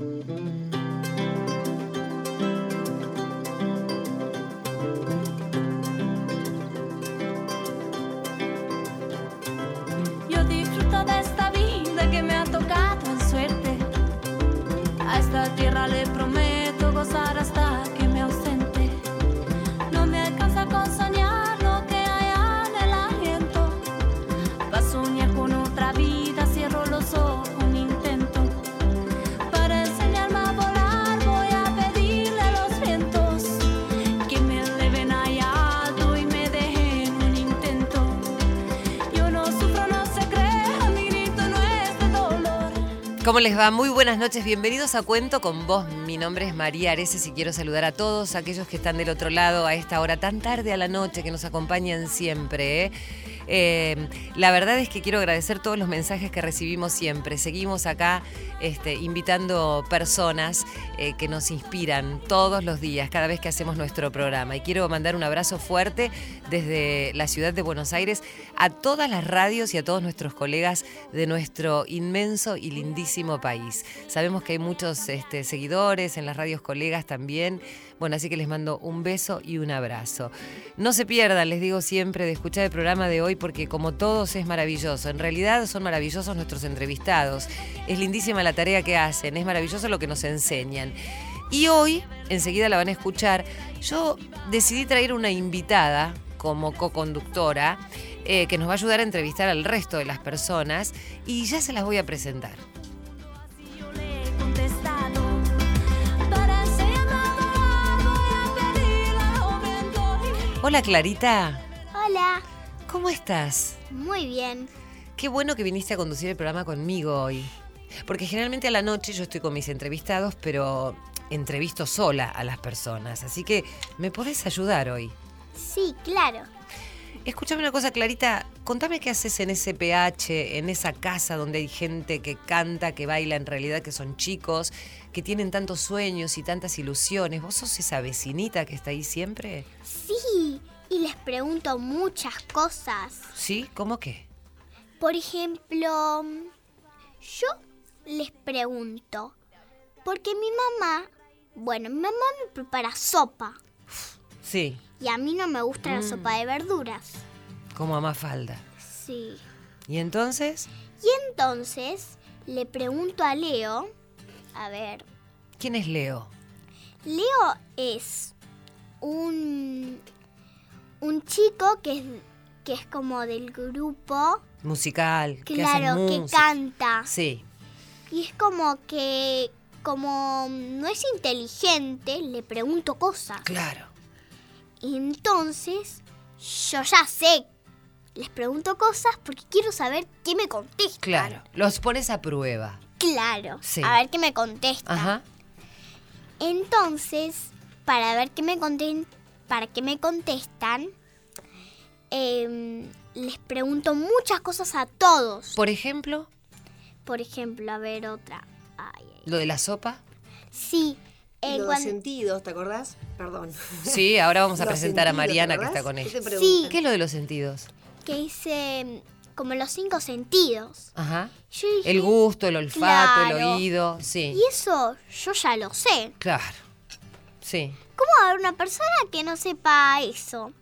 Yo ¿Cómo les va? Muy buenas noches, bienvenidos a Cuento con vos. Mi nombre es María Areces y quiero saludar a todos aquellos que están del otro lado a esta hora tan tarde a la noche que nos acompañan siempre. ¿eh? Eh, la verdad es que quiero agradecer todos los mensajes que recibimos siempre. Seguimos acá este, invitando personas eh, que nos inspiran todos los días, cada vez que hacemos nuestro programa. Y quiero mandar un abrazo fuerte desde la ciudad de Buenos Aires a todas las radios y a todos nuestros colegas de nuestro inmenso y lindísimo país. Sabemos que hay muchos este, seguidores en las radios colegas también. Bueno, así que les mando un beso y un abrazo. No se pierdan, les digo siempre, de escuchar el programa de hoy porque como todos es maravilloso. En realidad son maravillosos nuestros entrevistados. Es lindísima la tarea que hacen, es maravilloso lo que nos enseñan. Y hoy, enseguida la van a escuchar, yo decidí traer una invitada como co-conductora eh, que nos va a ayudar a entrevistar al resto de las personas y ya se las voy a presentar. Hola Clarita, Hola, ¿cómo estás? muy bien. Qué bueno que viniste a conducir el programa conmigo hoy. Porque generalmente a la noche yo estoy con mis entrevistados, pero entrevisto sola a las personas. Así que me podés ayudar hoy. Sí, claro. Escúchame una cosa, Clarita. Contame qué haces en ese PH, en esa casa donde hay gente que canta, que baila, en realidad que son chicos, que tienen tantos sueños y tantas ilusiones. ¿Vos sos esa vecinita que está ahí siempre? Sí, y les pregunto muchas cosas. ¿Sí? ¿Cómo qué? Por ejemplo, yo les pregunto, porque mi mamá, bueno, mi mamá me prepara sopa Sí, y a mí no me gusta la Mm. sopa de verduras. como a Mafalda. Sí. ¿Y entonces? Y entonces le pregunto a Leo, a ver, ¿Quién es Leo? Leo es un, un chico que es, que es como del grupo, Musical. que claro, que música. canta. Sí, Y es como que, como no es inteligente, le pregunto cosas. claro. Entonces, yo ya sé, les pregunto cosas porque quiero saber qué me contestan. Claro. Los pones a prueba. Claro. Sí. A ver qué me contesta. Ajá. Entonces, para ver qué me conten para qué me contestan, em, les pregunto muchas cosas a todos. Por ejemplo, Por ejemplo, a ver otra. Ay, ay. lo de la sopa. Sí, eh, los sentidos, ¿te acordás? Perdón. Sí, ahora vamos a Los presentar a Mariana ¿te que está con ¿Qué ella. Sí. ¿Qué es lo de los sentidos? que hice em, como los cinco sentidos. Ajá. Yo dije, El gusto, el olfato, el oído. Sí. Y eso yo ya lo sé. Claro. Sí. ¿Cómo va a haber una persona que no sepa eso?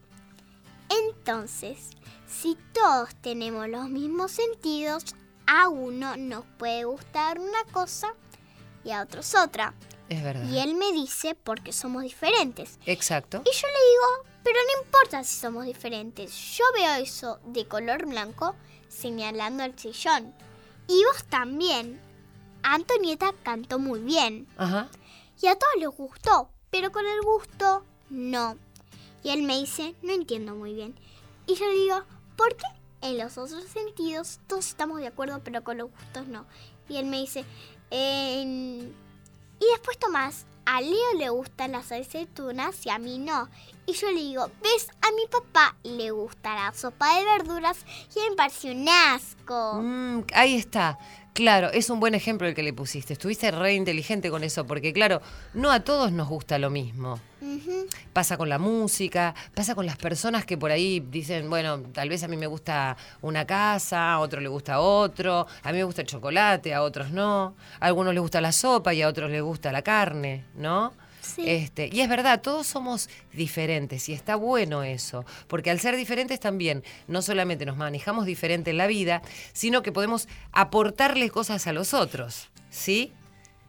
Entonces, si todos tenemos los mismos sentidos, a uno nos puede gustar una cosa y a otros otra. Es verdad. Y él me dice porque somos diferentes. Exacto. Y yo le digo, pero no importa si somos diferentes. Yo veo eso de color blanco señalando al sillón. Y vos también. Antonieta cantó muy bien. Ajá. Y a todos les gustó, pero con el gusto no. Y él me dice, no entiendo muy bien. Y yo le digo, ¿por qué en los otros sentidos todos estamos de acuerdo, pero con los gustos no? Y él me dice, "En-". Y después Tomás, a Leo le gustan las aceitunas y a mí no. Y yo le digo, ¿ves? A mi papá le gusta la sopa de verduras y me parece un asco. Mm, ahí está. Claro, es un buen ejemplo el que le pusiste. Estuviste re inteligente con eso, porque claro, no a todos nos gusta lo mismo. Pasa con la música, pasa con las personas que por ahí dicen, bueno, tal vez a mí me gusta una casa, a otro le gusta otro, a mí me gusta el chocolate, a otros no, a algunos les gusta la sopa y a otros les gusta la carne, ¿no? Este, y es verdad, todos somos diferentes y está bueno eso, porque al ser diferentes también no solamente nos manejamos diferente en la vida, sino que podemos aportarles cosas a los otros, ¿sí?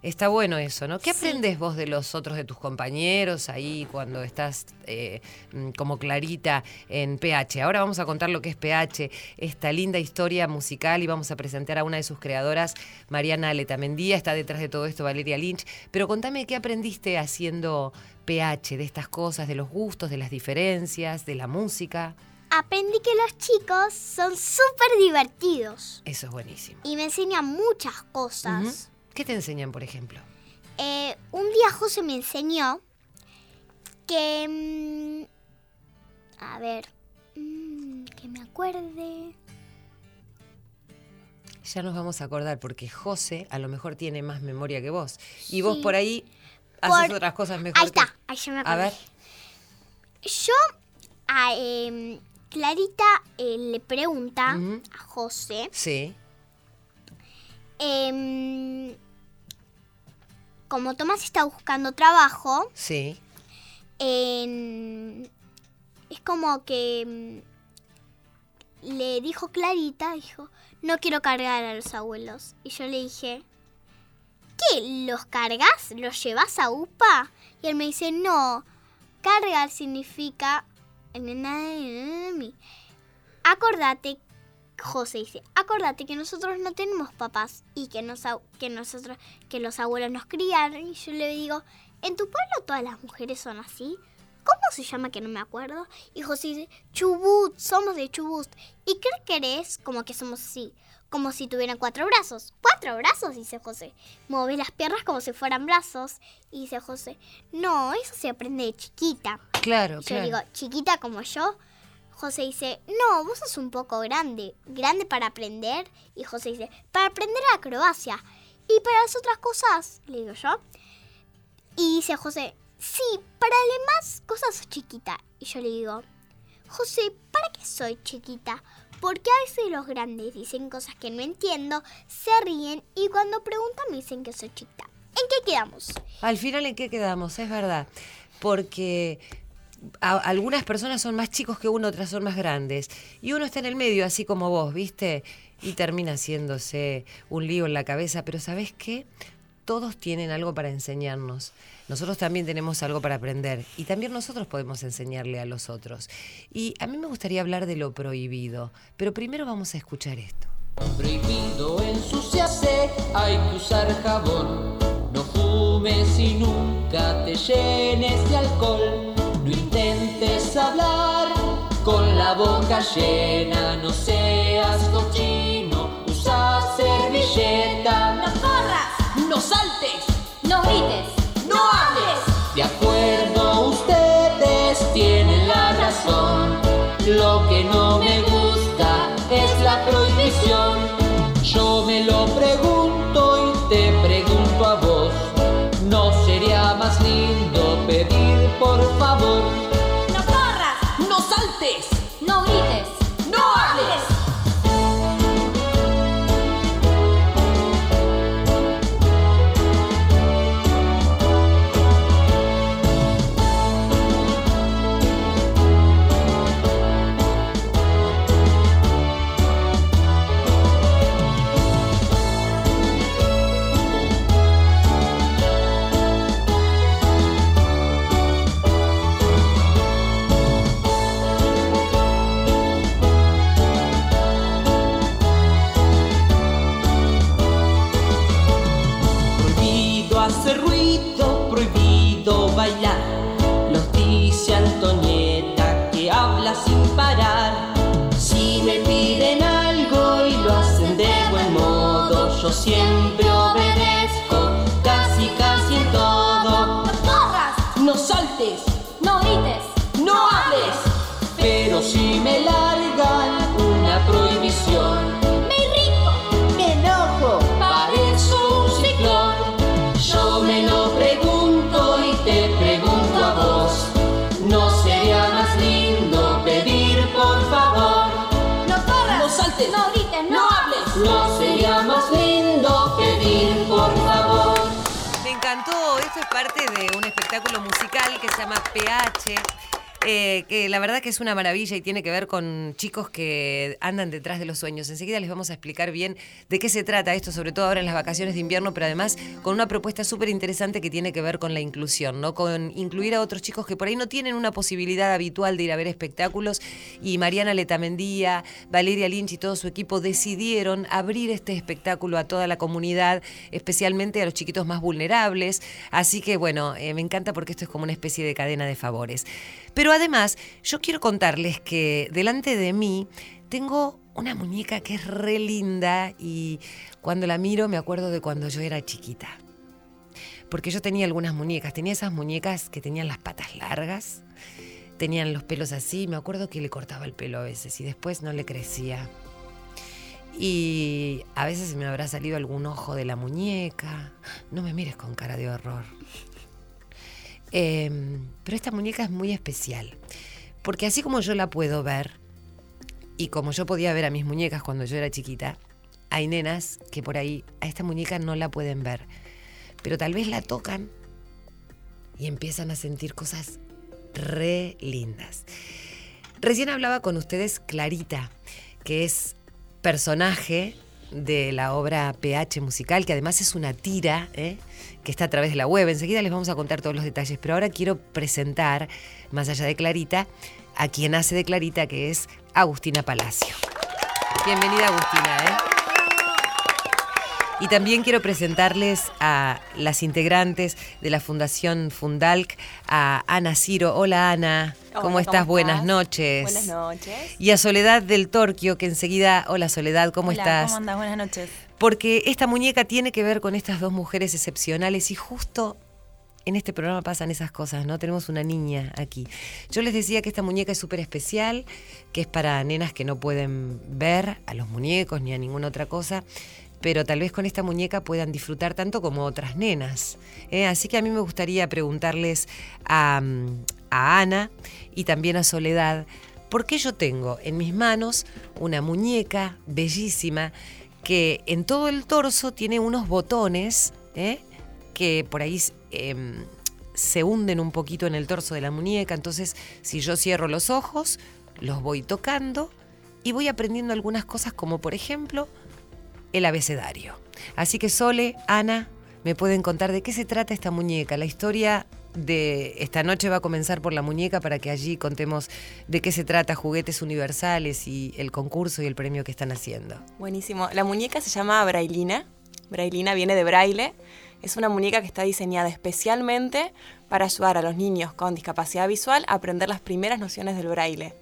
Está bueno eso, ¿no? ¿Qué Sí. aprendes vos de los otros, de tus compañeros ahí cuando estás eh, mm, como Clarita en PH? Ahora vamos a contar lo que es PH, esta linda historia musical y vamos a presentar a una de sus creadoras, Mariana Letamendía, está detrás de todo esto Valeria Lynch. Pero contame qué aprendiste haciendo PH, de estas cosas, de los gustos, de las diferencias, de la música. Aprendí que los chicos son súper divertidos Eso es buenísimo. y me enseñan muchas cosas. ¿Qué te enseñan, por ejemplo? Eh, un día José me enseñó que... mm, a ver, mm, que me acuerde. Ya nos vamos a acordar porque José a lo mejor tiene más memoria que vos. Y vos por ahí haces Por- otras cosas mejor. Ahí que- está, ahí ya me A acordé. ver. Yo a em, Clarita eh, le pregunta a José Sí, em, como Tomás está buscando trabajo, sí. en- es como que mm, le dijo Clarita, dijo, no quiero cargar a los abuelos. Y yo le dije, ¿qué? ¿Los cargas? ¿Los llevas a UPA? Y él me dice, no, cargar significa... Acordate, José dice, acordate que nosotros no tenemos papás y que, nos, que, nosotros, que los abuelos nos criaron. Y yo le digo, ¿en tu pueblo todas las mujeres son así? ¿Cómo se llama que no me acuerdo? Y José dice, Chubut, somos de Chubut. ¿Y qué querés? Como que somos así, como si tuvieran cuatro brazos. ¿Cuatro brazos? Dice José. Mueve las piernas como si fueran brazos. Y dice José, no, eso se aprende de chiquita. Claro, Y yo claro. digo, chiquita como yo. José dice, no, vos sos un poco grande. Grande para aprender. Y José dice, para aprender acrobacia. Y para las otras cosas, le digo yo. Y dice José, sí, para demás cosas sos chiquita. Y yo le digo, José, ¿para qué soy chiquita? Porque a veces los grandes dicen cosas que no entiendo, se ríen y cuando preguntan me dicen que soy chiquita. ¿En qué quedamos? Al final, ¿en qué quedamos? Es verdad. Porque algunas personas son más chicos que uno, otras son más grandes. Y uno está en el medio, así como vos, ¿viste? Y termina haciéndose un lío en la cabeza. Pero ¿sabés qué? Todos tienen algo para enseñarnos. Nosotros también tenemos algo para aprender. Y también nosotros podemos enseñarle a los otros. Y a mí me gustaría hablar de lo prohibido. Pero primero vamos a escuchar esto. Prohibido ensuciarse, hay que usar jabón. No fumes y nunca te llenes de alcohol. No intentes hablar con la boca llena. No seas cochino, usa servilleta. No corras, No saltes, no grites, no hables. De acuerdo, ustedes tienen la razón. Lo que no me gusta es la prohibición. Yo me lo pregunto y te pregunto a vos. ¿No sería más lindo pedir por favor? eh, que la verdad que es una maravilla y tiene que ver con chicos que andan detrás de los sueños. Enseguida les vamos a explicar bien de qué se trata esto, sobre todo ahora en las vacaciones de invierno, pero además con una propuesta súper interesante que tiene que ver con la inclusión, ¿no? Con incluir a otros chicos que por ahí no tienen una posibilidad habitual de ir a ver espectáculos. Y Mariana Letamendía, Valeria Lynch y todo su equipo decidieron abrir este espectáculo a toda la comunidad, especialmente a los chiquitos más vulnerables. Así que bueno, eh, me encanta porque esto es como una especie de cadena de favores. Pero además, yo quiero contarles que delante de mí tengo una muñeca que es re linda y cuando la miro me acuerdo de cuando yo era chiquita. Porque yo tenía algunas muñecas, tenía esas muñecas que tenían las patas largas, tenían los pelos así, me acuerdo que le cortaba el pelo a veces y después no le crecía. Y a veces me habrá salido algún ojo de la muñeca. No me mires con cara de horror. Eh, pero esta muñeca es muy especial, porque así como yo la puedo ver, y como yo podía ver a mis muñecas cuando yo era chiquita, hay nenas que por ahí a esta muñeca no la pueden ver, pero tal vez la tocan y empiezan a sentir cosas re lindas. Recién hablaba con ustedes Clarita, que es personaje de la obra PH musical, que además es una tira ¿eh? Que está a través de la web. Enseguida les vamos a contar todos los detalles, pero ahora quiero presentar, más allá de Clarita, a quien hace de Clarita, que es Agustina Palacio. Bienvenida Agustina. ¿eh? Y también quiero presentarles a las integrantes de la Fundación Fundalc, a Ana Ciro. Hola Ana, ¿cómo estás? Buenas noches. Buenas noches. Y a Soledad del Torquio, que enseguida, hola Soledad, ¿cómo Hola, estás? ¿Cómo andas? Buenas noches. Porque esta muñeca tiene que ver con estas dos mujeres excepcionales y justo en este programa pasan esas cosas, ¿no? Tenemos una niña aquí. Yo les decía que esta muñeca es súper especial, que es para nenas que no pueden ver a los muñecos ni a ninguna otra cosa, pero tal vez con esta muñeca puedan disfrutar tanto como otras nenas. ¿eh? Así que a mí me gustaría preguntarles a, mm, a Ana y también a Soledad, ¿por qué yo tengo en mis manos una muñeca bellísima que en todo el torso tiene unos botones ¿eh? que por ahí em, se hunden un poquito en el torso de la muñeca. Entonces, si yo cierro los ojos, los voy tocando y voy aprendiendo algunas cosas como por ejemplo el abecedario. Así que Sole, Ana, me pueden contar de qué se trata esta muñeca. La historia de esta noche va a comenzar por la muñeca para que allí contemos de qué se trata, juguetes universales y el concurso y el premio que están haciendo. Buenísimo. La muñeca se llama Brailina. Brailina viene de braille. Es una muñeca que está diseñada especialmente para ayudar a los niños con discapacidad visual a aprender las primeras nociones del braille.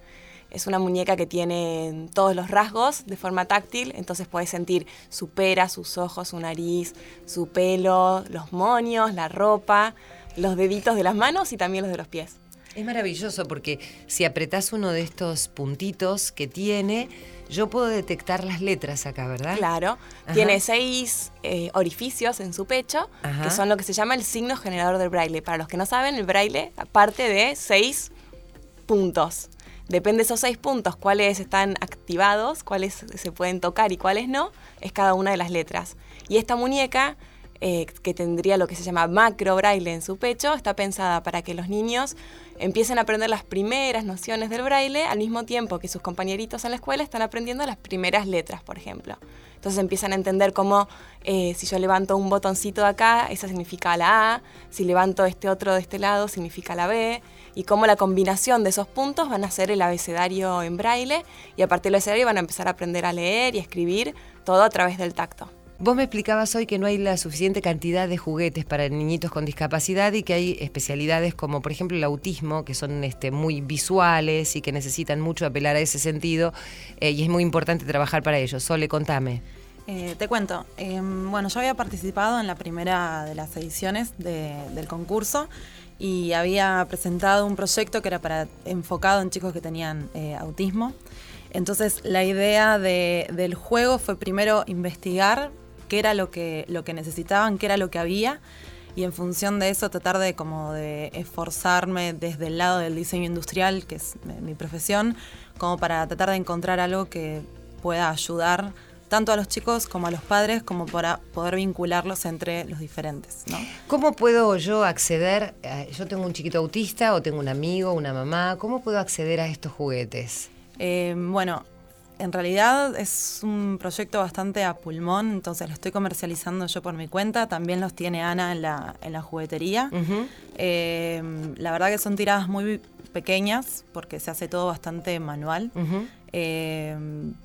Es una muñeca que tiene todos los rasgos de forma táctil, entonces puedes sentir su pera, sus ojos, su nariz, su pelo, los moños, la ropa, los deditos de las manos y también los de los pies. Es maravilloso porque si apretás uno de estos puntitos que tiene, yo puedo detectar las letras acá, ¿verdad? Claro, Ajá. tiene seis eh, orificios en su pecho, Ajá. que son lo que se llama el signo generador del braille. Para los que no saben, el braille parte de seis puntos. Depende de esos seis puntos, cuáles están activados, cuáles se pueden tocar y cuáles no, es cada una de las letras. Y esta muñeca, eh, que tendría lo que se llama macro braille en su pecho, está pensada para que los niños empiecen a aprender las primeras nociones del braille al mismo tiempo que sus compañeritos en la escuela están aprendiendo las primeras letras, por ejemplo. Entonces empiezan a entender cómo eh, si yo levanto un botoncito de acá, esa significa la A, si levanto este otro de este lado, significa la B, y cómo la combinación de esos puntos van a ser el abecedario en braille, y a partir del abecedario van a empezar a aprender a leer y a escribir todo a través del tacto. Vos me explicabas hoy que no hay la suficiente cantidad de juguetes para niñitos con discapacidad y que hay especialidades como por ejemplo el autismo, que son este, muy visuales y que necesitan mucho apelar a ese sentido eh, y es muy importante trabajar para ello. Sole, contame. Eh, te cuento, eh, bueno, yo había participado en la primera de las ediciones de- del concurso y había presentado un proyecto que era para enfocado en chicos que tenían eh, autismo. Entonces la idea de- del juego fue primero investigar qué era lo que, lo que necesitaban, qué era lo que había y en función de eso tratar de como de esforzarme desde el lado del diseño industrial, que es mi profesión, como para tratar de encontrar algo que pueda ayudar tanto a los chicos como a los padres, como para poder vincularlos entre los diferentes. ¿no? ¿Cómo puedo yo acceder? a- yo tengo un chiquito autista o tengo un amigo, una mamá. ¿Cómo puedo acceder a estos juguetes? Eh, bueno, en realidad es un proyecto bastante a pulmón, entonces lo estoy comercializando yo por mi cuenta. También los tiene Ana en la, en la juguetería. Eh, la verdad que son tiradas muy pequeñas porque se hace todo bastante manual. Eh,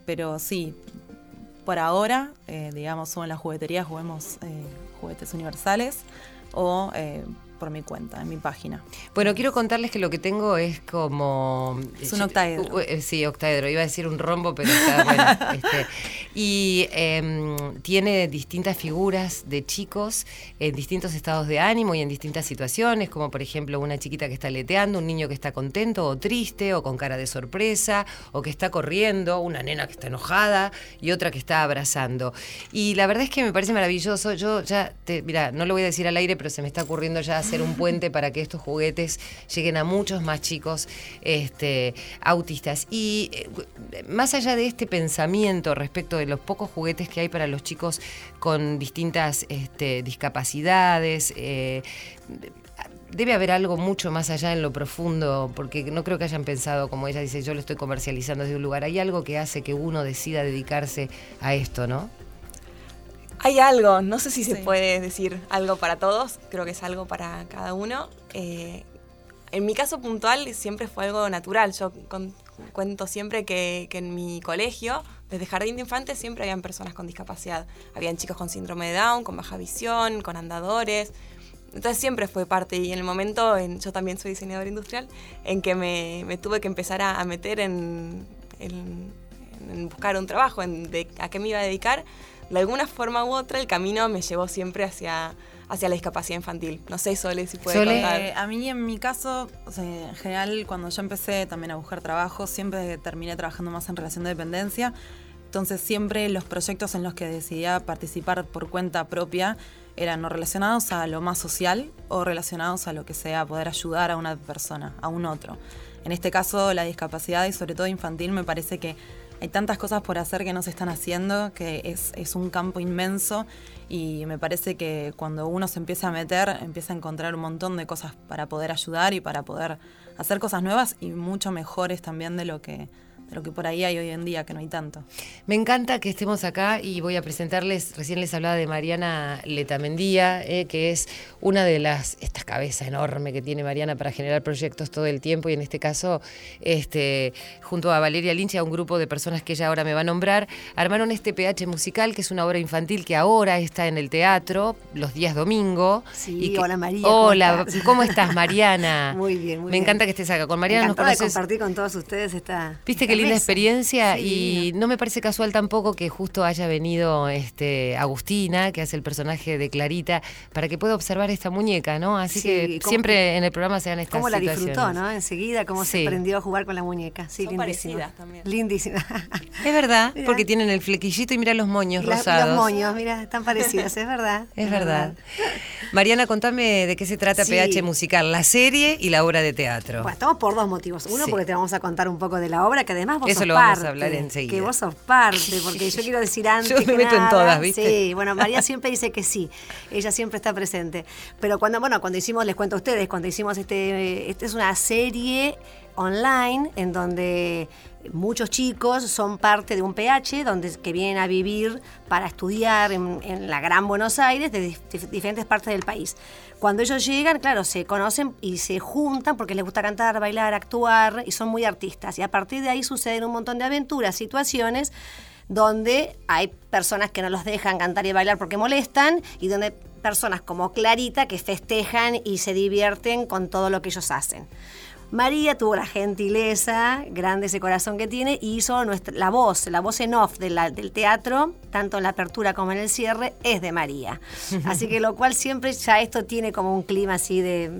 pero sí, por ahora, eh, digamos, o en la juguetería juguemos eh, juguetes universales o eh, por mi cuenta, en mi página. Bueno, quiero contarles que lo que tengo es como... Es un octaedro. Eh, sí, octaedro. Iba a decir un rombo, pero está bueno. este. Y em, tiene distintas figuras de chicos en distintos estados de ánimo y en distintas situaciones, como por ejemplo una chiquita que está leteando, un niño que está contento o triste o con cara de sorpresa o que está corriendo, una nena que está enojada y otra que está abrazando. Y la verdad es que me parece maravilloso. Yo ya, te, mira, no lo voy a decir al aire, pero se me está ocurriendo ya hacer un puente para que estos juguetes lleguen a muchos más chicos este, autistas. Y eh, más allá de este pensamiento respecto de los pocos juguetes que hay para los chicos con distintas este, discapacidades, eh, Debe haber algo mucho más allá en lo profundo, porque no creo que hayan pensado, como ella dice, yo lo estoy comercializando desde un lugar. Hay algo que hace que uno decida dedicarse a esto, ¿no? Hay algo, no sé si se Sí. puede decir algo para todos, creo que es algo para cada uno. Eh, en mi caso puntual siempre fue algo natural. Yo con- cuento siempre que, que en mi colegio, desde jardín de infantes, siempre habían personas con discapacidad. Habían chicos con síndrome de Down, con baja visión, con andadores. Entonces siempre fue parte y en el momento, en- yo también soy diseñador industrial, en que me, me tuve que empezar a, a meter en, en- en buscar un trabajo, en de, a qué me iba a dedicar, de alguna forma u otra el camino me llevó siempre hacia, hacia la discapacidad infantil. No sé, Sole, si puede Sole. contar. Eh, a mí en mi caso, o sea, en general cuando yo empecé también a buscar trabajo, siempre terminé trabajando más en relación de dependencia. Entonces siempre los proyectos en los que decidía participar por cuenta propia eran o relacionados a lo más social o relacionados a lo que sea poder ayudar a una persona, a un otro. En este caso la discapacidad y sobre todo infantil me parece que hay tantas cosas por hacer que no se están haciendo, que es, es un campo inmenso y me parece que cuando uno se empieza a meter, empieza a encontrar un montón de cosas para poder ayudar y para poder hacer cosas nuevas y mucho mejores también de lo que, de lo que por ahí hay hoy en día, que no hay tanto. Me encanta que estemos acá y voy a presentarles, recién les hablaba de Mariana Letamendía, eh, que es una de las, esta cabeza enorme que tiene Mariana para generar proyectos todo el tiempo y en este caso, este, junto a Valeria Lynch y a un grupo de personas que ella ahora me va a nombrar, armaron este PH musical, que es una obra infantil que ahora está en el teatro los días domingo. Sí, que- hola, María, ¿cómo Hola, estás? ¿cómo estás Mariana? Muy bien, muy Me bien. encanta que estés acá. Con Mariana nos Encantada de conoces compartir con todos ustedes esta. Viste esta qué linda experiencia Sí, y divino. no me parece casual tampoco que justo haya venido este Agustina, que hace el personaje de Clarita, para que pueda observar esta muñeca, ¿no? Así Sí, que siempre en el programa se dan estas Cómo la disfrutó, ¿no? Enseguida, cómo Sí. se prendió a jugar con la muñeca. Sí, Son lindísima. también. Lindísima. Es verdad, porque tienen el flequillito y mira los moños la- rosados. los moños, mira, están parecidos, es verdad. Es verdad. Mariana, contame de qué se trata Sí. PH musical, la serie y la obra de teatro. Bueno, estamos por dos motivos. Uno, Sí. porque te vamos a contar un poco de la obra, que además vos Eso sos lo vamos a hablar enseguida. Que vos sos parte, porque yo quiero decir antes. Yo me que meto en nada, todas, ¿viste? Sí, bueno, María siempre dice que sí. Ella siempre está presente. Pero cuando, bueno, cuando hicimos, les cuento a ustedes, cuando hicimos este. Esta es una serie online en donde muchos chicos son parte de un PH donde que vienen a vivir para estudiar en, la Gran Buenos Aires de dif- diferentes partes del país. Cuando ellos llegan, claro, se conocen y se juntan porque les gusta cantar, bailar, actuar y son muy artistas. Y a partir de ahí suceden un montón de aventuras, situaciones donde hay personas que no los dejan cantar y bailar porque molestan y donde personas como Clarita que festejan y se divierten con todo lo que ellos hacen. María tuvo la gentileza, grande ese corazón que tiene, y hizo nuestra, la voz, la voz en off de la- del teatro, tanto en la apertura como en el cierre, es de María. Así que lo cual siempre ya esto tiene como un clima así de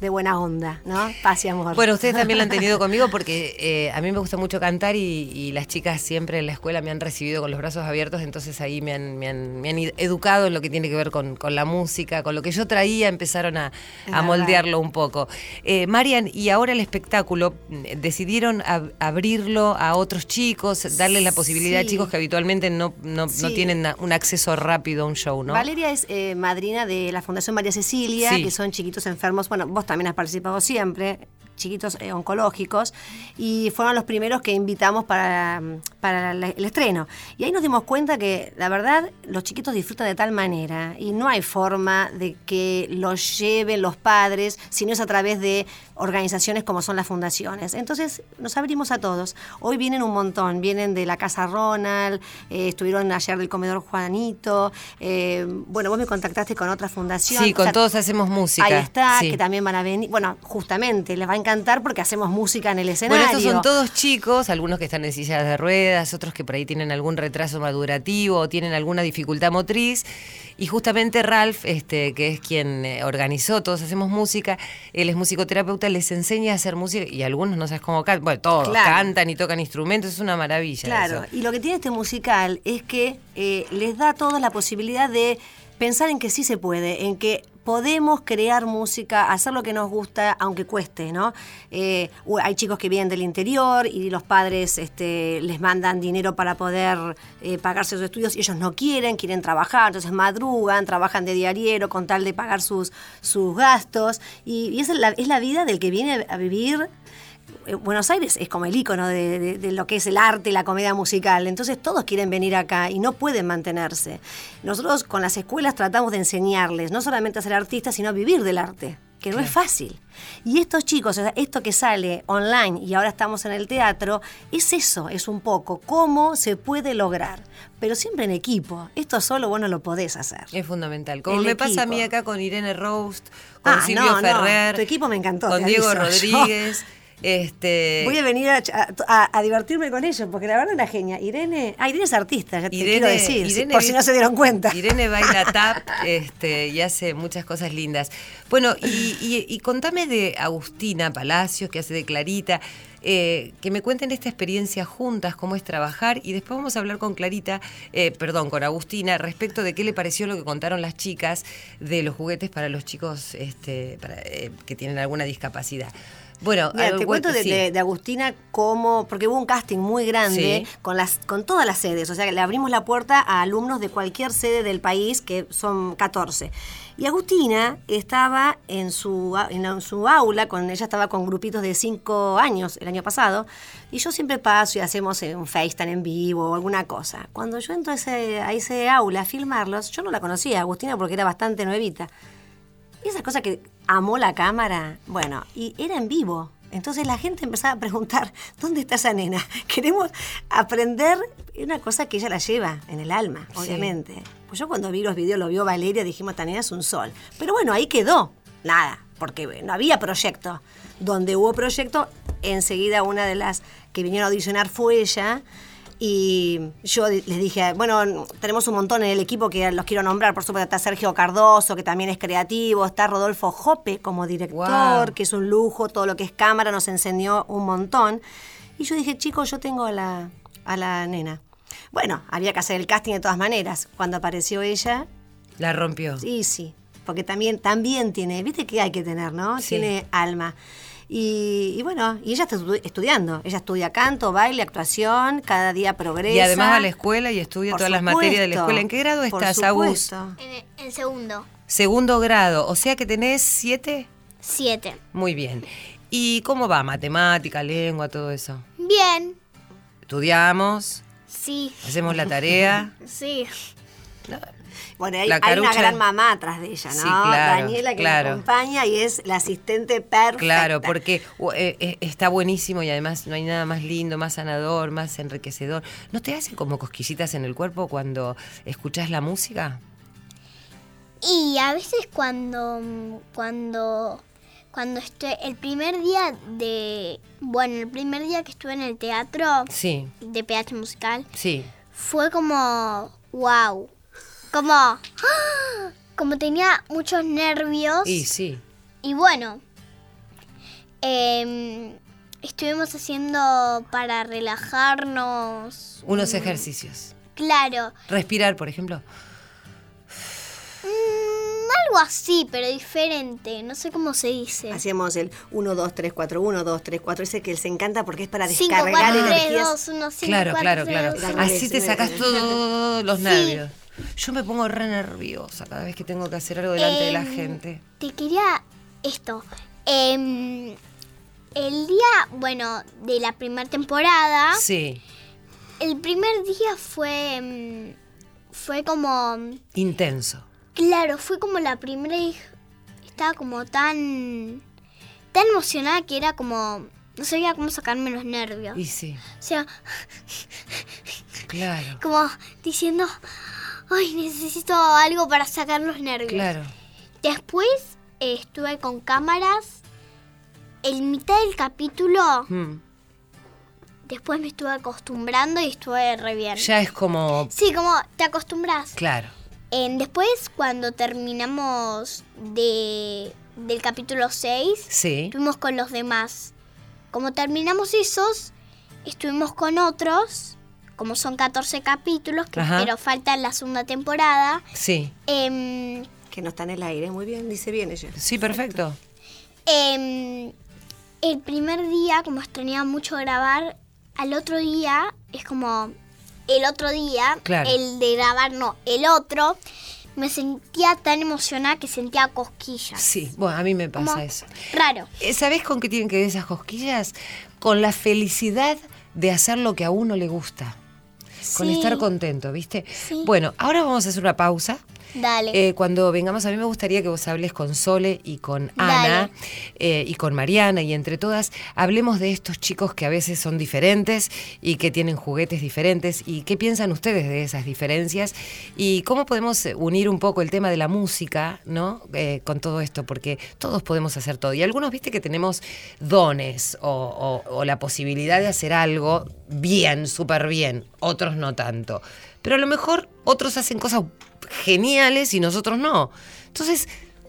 de buena onda, ¿no? Paz y amor. Bueno, ustedes también lo han tenido conmigo porque eh, a mí me gusta mucho cantar y, y las chicas siempre en la escuela me han recibido con los brazos abiertos, entonces ahí me han, me han, me han ed- educado en lo que tiene que ver con, con la música, con lo que yo traía, empezaron a, moldearlo un poco. Eh, Marian, y ahora el espectáculo, mm, ¿decidieron ab- abrirlo a otros chicos, darle la posibilidad a chicos que habitualmente no, no, no Sí. tienen un acceso rápido a un show, ¿no? Valeria es eh, madrina de la Fundación María Cecilia, Sí. que son chiquitos enfermos. Bueno, vos también has participado siempre, chiquitos eh, oncológicos, y fueron los primeros que invitamos para, para la- el estreno. Y ahí nos dimos cuenta que, la verdad, los chiquitos disfrutan de tal manera y no hay forma de que los lleven los padres si no es a través de organizaciones como son las fundaciones. Entonces nos abrimos a todos. Hoy vienen un montón, vienen de la Casa Ronald, eh, estuvieron ayer del Comedor Juanito, eh, bueno, vos me contactaste con otra fundación. Sí, con O sea, todos hacemos música. Ahí está, sí. que también van a venir. Bueno, justamente, les va a encantar porque hacemos música en el Bueno, escenario. estos son todos chicos, algunos que están en sillas de ruedas, otros que por ahí tienen algún retraso madurativo o tienen alguna dificultad motriz. Y justamente Ralph, este, que es quien eh, organizó Todos Hacemos Música, él es musicoterapeuta, les enseña a hacer música y algunos no sabes cómo cantan, bueno, todos Claro. cantan y tocan instrumentos, es una maravilla. Claro, eso. y lo que tiene este musical es que eh, les da a todos la posibilidad de pensar en que sí se puede, en que podemos crear música, hacer lo que nos gusta, aunque cueste, ¿no? Eh, hay chicos que vienen del interior y los padres este, les mandan dinero para poder eh, pagarse sus estudios y ellos no quieren, quieren trabajar, entonces madrugan, trabajan de diariero con tal de pagar sus, sus gastos y, y esa es la, es la vida del que viene a vivir Buenos Aires es como el icono de, de- de lo que es el arte y la comedia musical. Entonces todos quieren venir acá y no pueden mantenerse. Nosotros con las escuelas tratamos de enseñarles no solamente a ser artistas, sino a vivir del arte, que no es fácil. Y estos chicos, o sea, esto que sale online y ahora estamos en el teatro, es eso, es un poco cómo se puede lograr. Pero siempre en equipo. Esto solo vos no lo podés hacer. Es fundamental. Como El me pasa a mí acá con Irene Roast, con Ah, Silvio no, no, Ferrer. tu equipo me encantó, Con Diego aviso. Rodríguez. Este, Voy a venir a, a- a divertirme con ellos, porque la verdad es una genia. Irene, ah, Irene es artista, ya te quiero decir, si- por si no se dieron cuenta. Irene baila tap este, y hace muchas cosas lindas. Bueno, y, y- y contame de Agustina Palacios, que hace de Clarita, eh, que me cuenten esta experiencia juntas, cómo es trabajar, y después vamos a hablar con Clarita, eh, perdón, con Agustina, respecto de qué le pareció lo que contaron las chicas de los juguetes para los chicos este, para, eh, que tienen alguna discapacidad. Bueno, Mira, te cuento de, sí. de- de Agustina cómo, porque hubo un casting muy grande Sí. con las, con todas las sedes, o sea que le abrimos la puerta a alumnos de cualquier sede del país, que son 14. Y Agustina estaba en su, en su aula, con, ella estaba con grupitos de 5 años el año pasado, y yo siempre paso y hacemos eh, un FaceTime en vivo o alguna cosa. Cuando yo entro a ese, a ese aula a filmarlos, yo no la conocía, Agustina, porque era bastante nuevita. Y esa cosa que amó la cámara, bueno, y era en vivo. Entonces la gente empezaba a preguntar, ¿dónde está esa nena? Queremos aprender una cosa que ella la lleva en el alma, Sí. obviamente. Pues yo cuando vi los videos, lo vio Valeria, dijimos, esta nena es un sol. Pero bueno, ahí quedó. Nada, porque no había proyecto. Donde hubo proyecto, enseguida una de las que vinieron a audicionar fue ella. Y yo les dije, bueno, tenemos un montón en el equipo que los quiero nombrar, por supuesto está Sergio Cardoso, que también es creativo, está Rodolfo Jope como director, que es un lujo, todo lo que es cámara nos enseñó un montón. Y yo dije, chicos, yo tengo a la, a la nena. Bueno, había que hacer el casting de todas maneras. Cuando apareció ella, La rompió. sí, sí, porque también, también tiene, viste que hay que tener, ¿no? Sí. Tiene alma. Y, y bueno, y ella está estu- estudiando. Ella estudia canto, baile, actuación, cada día progresa. Y además va a la escuela y estudia Por todas las materias de la escuela. ¿En qué grado por estás, Agus? En, en segundo. Segundo grado, o sea que tenés siete. Siete. Muy bien. ¿Y cómo va? Matemática, lengua, todo eso. Bien. Estudiamos, Sí. hacemos la tarea. Sí. Bueno, hay, una gran mamá atrás de ella, ¿no? Sí, claro, Daniela que claro. la acompaña y es la asistente perfecta. Claro, porque eh, eh, está buenísimo y además no hay nada más lindo, más sanador, más enriquecedor. ¿No te hacen como cosquillitas en el cuerpo cuando escuchás la música? Y a veces cuando cuando cuando estoy el primer día de bueno, el primer día que estuve en el teatro Sí, de PH musical sí. fue como wow. Como como tenía muchos nervios Y sí. y bueno, em, estuvimos haciendo para relajarnos. Unos ejercicios. Claro, Respirar, por ejemplo. mm, algo así, pero diferente. No sé cómo se dice. Hacíamos el 1, 2, 3, 4, 1, 2, 3, 4, ese que les encanta porque es para 5, descargar 4, 3, energías. 2, 1, 5, claro, 4, claro, 3, claro. 2, Al 1. Así te sacas todos los Sí. Yo me pongo re nerviosa cada vez que tengo que hacer algo delante de la Em, gente. Te quería esto. em, el día, bueno, de la primera temporada, Sí, el primer día fue em, fue como intenso. claro, fue como la primera y estaba como tan tan emocionada que era como no sabía cómo sacarme los nervios. Y sí, O sea, claro, como diciendo, "Ay, necesito algo para sacar los nervios." claro. Después eh, estuve con cámaras. En mitad del capítulo, Mm. después me estuve acostumbrando y estuve re bien. Ya es como, Sí, como te acostumbras. claro. En- después, cuando terminamos de, del capítulo 6, Sí, estuvimos con los demás. Como terminamos esos, estuvimos con otros, como son 14 capítulos, que, pero falta la segunda temporada. sí, Em, Que no está en el aire, muy bien, dice bien ella. sí, perfecto. Em, el primer día, como extrañaba mucho grabar, al otro día, es como el otro día, Claro. el de grabar, no, el otro, me sentía tan emocionada que sentía cosquillas. Sí, bueno, a mí me pasa Como eso. Raro. Eh, ¿Sabés con qué tienen que ver esas cosquillas? Con la felicidad de hacer lo que a uno le gusta. Con Sí. estar contento, ¿viste? Sí. Bueno, ahora vamos a hacer una pausa. Dale. Eh, cuando vengamos, a mí me gustaría que vos hables con Sole y con. Ana eh, y con Mariana y entre todas hablemos de estos chicos que a veces son diferentes y que tienen juguetes diferentes y qué piensan ustedes de esas diferencias y cómo podemos unir un poco el tema de la música, ¿no? Eh, con todo esto, porque todos podemos hacer todo y algunos, viste, que tenemos dones o, o- o la posibilidad de hacer algo bien, súper bien, otros no tanto. Pero a lo mejor otros hacen cosas geniales y nosotros no. Entonces,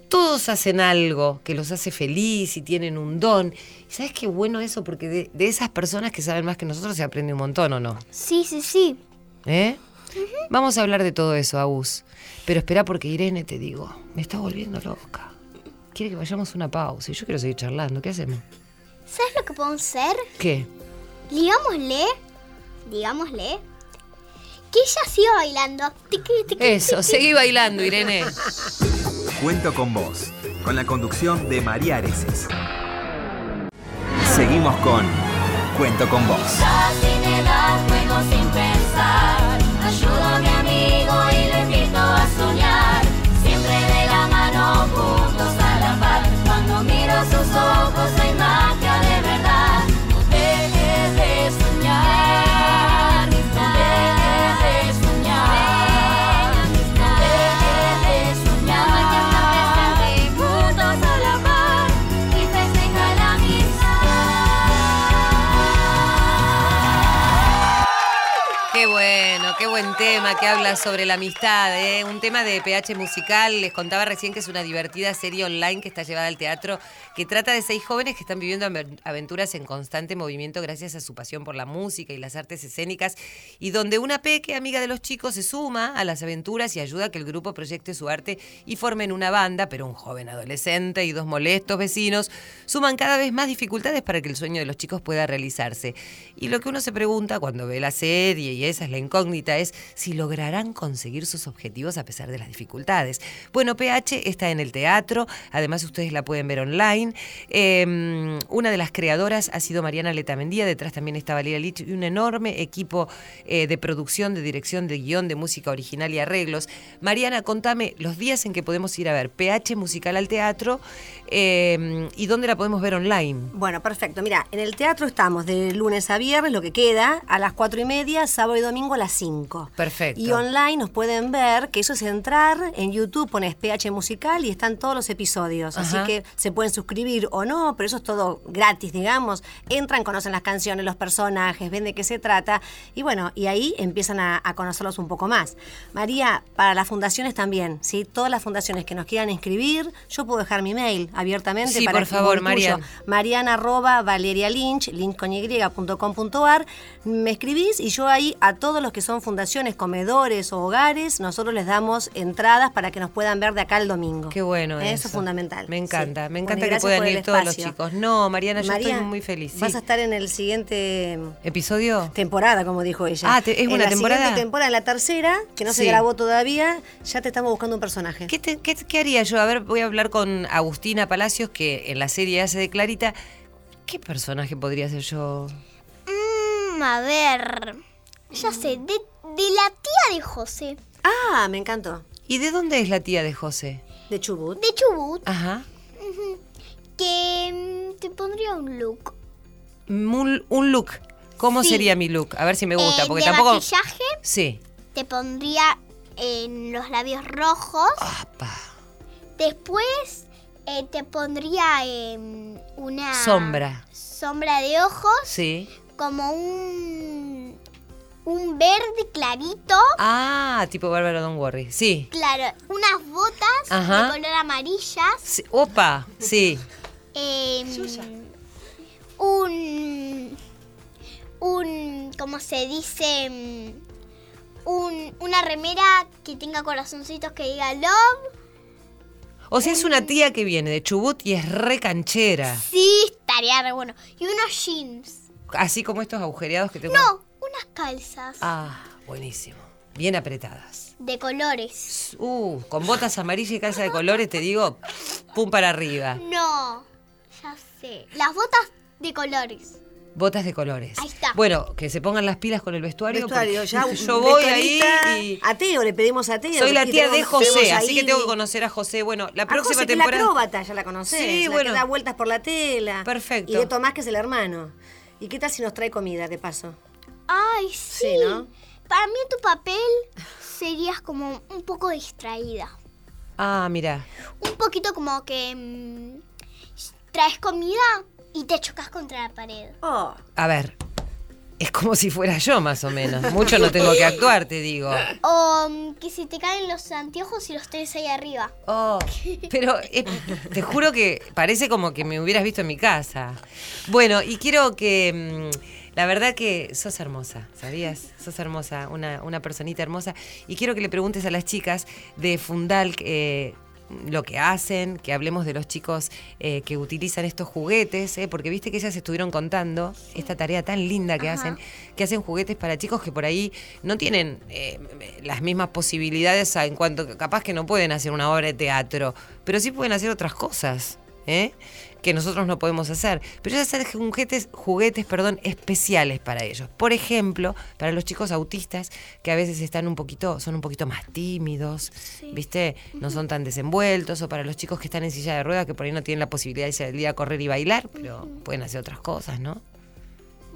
todos hacen algo que los hace feliz y tienen un don. ¿Y sabes qué bueno eso? Porque de, de esas personas que saben más que nosotros se aprende un montón, ¿o no? Sí, sí, sí. ¿Eh? Vamos a hablar de todo eso, Agus. Pero espera porque Irene, te digo, me está volviendo loca. Quiere que vayamos a una pausa y yo quiero seguir charlando. ¿Qué hacemos? ¿Sabes lo que podemos hacer? ¿Qué? Digámosle, digámosle, que ella siga bailando. Eso, seguí bailando, Irene. Cuento con vos, con la conducción de María Areces. Seguimos con Cuento con vos. sin edad, juego sin pensar. Ayudo a mi amigo y lo invito a soñar. Siempre de la mano, juntos a la par. Cuando miro sus ojos hay magia tema que habla sobre la amistad, ¿eh? un tema de PH musical. Les contaba recién que es una divertida serie online que está llevada al teatro, que trata de seis jóvenes que están viviendo aven- aventuras en constante movimiento gracias a su pasión por la música y las artes escénicas, y donde una peque, amiga de los chicos, se suma a las aventuras y ayuda a que el grupo proyecte su arte y formen una banda, pero un joven adolescente y dos molestos vecinos suman cada vez más dificultades para que el sueño de los chicos pueda realizarse. Y lo que uno se pregunta cuando ve la serie, y esa es la incógnita, es si lograrán conseguir sus objetivos a pesar de las dificultades. Bueno, PH está en el teatro, además ustedes la pueden ver online. Eh, una de las creadoras ha sido Mariana Letamendía, detrás también está Valeria Lich y un enorme equipo eh, de producción, de dirección, de guion, de música original y arreglos. Mariana, contame los días en que podemos ir a ver PH Musical al teatro eh, y dónde la podemos ver online. Bueno, perfecto. Mira, en el teatro estamos de lunes a viernes, lo que queda, a las cuatro y media, sábado y domingo a las 5. 5. Perfecto. Y online nos pueden ver, que eso es entrar en YouTube, pones PH Musical y están todos los episodios. Ajá. Así que se pueden suscribir o no, pero eso es todo gratis, digamos. Entran, conocen las canciones, los personajes, ven de qué se trata. Y bueno, y ahí empiezan a, a conocerlos un poco más. María, para las fundaciones también, ¿sí? Todas las fundaciones que nos quieran inscribir, yo puedo dejar mi mail abiertamente Sí, para por favor, el tuyo. Marian. Mariana arroba Valeria Lynch, lynch con y.com.ar. Me escribís y yo ahí a todos los que son fundaciones, comedores o hogares, nosotros les damos entradas para que nos puedan ver de acá el domingo. Qué bueno eso. eso. es fundamental. Me encanta, Sí. me encanta que puedan ir todos los chicos. No, Mariana, yo María, estoy muy feliz. sí. Vas a estar en el siguiente ¿Episodio? temporada, como dijo ella. Ah, te- ¿es En una la temporada? siguiente temporada, en la tercera, que no se grabó todavía, ya te estamos buscando un personaje. ¿Qué, te- qué- qué haría yo? A ver, voy a hablar con Agustina Palacios, que en la serie hace de Clarita. ¿Qué personaje podría ser yo? Mm, a ver. Ya sé, de, de la tía de José. Ah, me encantó. ¿Y de dónde es la tía de José? De Chubut. De Chubut. Ajá. Que mm, te pondría un look. Un, un look. ¿Cómo Sí. sería mi look? A ver si me gusta, Eh, porque de tampoco... maquillaje Sí. te pondría en los labios rojos. Apa. Después eh, te pondría em, una Sombra. sombra de ojos Sí. como un un verde clarito. Ah, tipo Bárbara Don't Worry. Sí. Claro, unas botas Ajá. de color amarillas. Sí. Opa, sí. em, un un ¿cómo se dice? Em, un, una remera que tenga corazoncitos que diga love. O sea, es una tía que viene de Chubut y es re canchera. Sí, estaría re bueno. Y unos jeans. Así como estos agujereados que tengo. No, unas calzas Ah, buenísimo. Bien apretadas. de colores. Uh, con botas amarillas y calza de colores, te digo, pum para arriba. No, ya sé. Las botas de colores. Botas de colores. Ahí está. Bueno, que se pongan las pilas con el vestuario. Vestuario, ya yo voy ahí y A Teo, le pedimos a Teo. soy la tía de José, así que tengo que conocer a José. Bueno, la A próxima José, que temporada. la acróbata, ya la conocés. Sí, la bueno. que da vueltas por la tela. Perfecto. Y de Tomás, que es el hermano. ¿Y qué tal si nos trae comida, de paso? Ay, sí. Sí, ¿no? Para mí tu papel serías como un poco distraída. Ah, mira. Un poquito como que mm, traes comida y te chocas contra la pared. Oh, A ver, es como si fuera yo, más o menos. Mucho no tengo que actuar, te digo. O mm, que se te caen los anteojos y los tenés ahí arriba. Oh, pero eh, te juro que parece como que me hubieras visto en mi casa. Bueno, y quiero que. mm, la verdad que sos hermosa, ¿sabías? Sos hermosa, una, una personita hermosa. Y quiero que le preguntes a las chicas de Fundal eh, lo que hacen, que hablemos de los chicos eh, que utilizan estos juguetes, eh, porque viste que ellas estuvieron contando esta tarea tan linda que Ajá. hacen, que hacen juguetes para chicos que por ahí no tienen eh, las mismas posibilidades en cuanto capaz que no pueden hacer una obra de teatro, pero sí pueden hacer otras cosas. ¿Eh? que nosotros no podemos hacer. Pero ellos hacen juguetes, juguetes perdón, especiales para ellos. Por ejemplo, para los chicos autistas que a veces están un poquito, son un poquito más tímidos, ¿viste? No son tan desenvueltos, o para los chicos que están en silla de ruedas que por ahí no tienen la posibilidad de salir a correr y bailar, pero pueden hacer otras cosas, ¿no?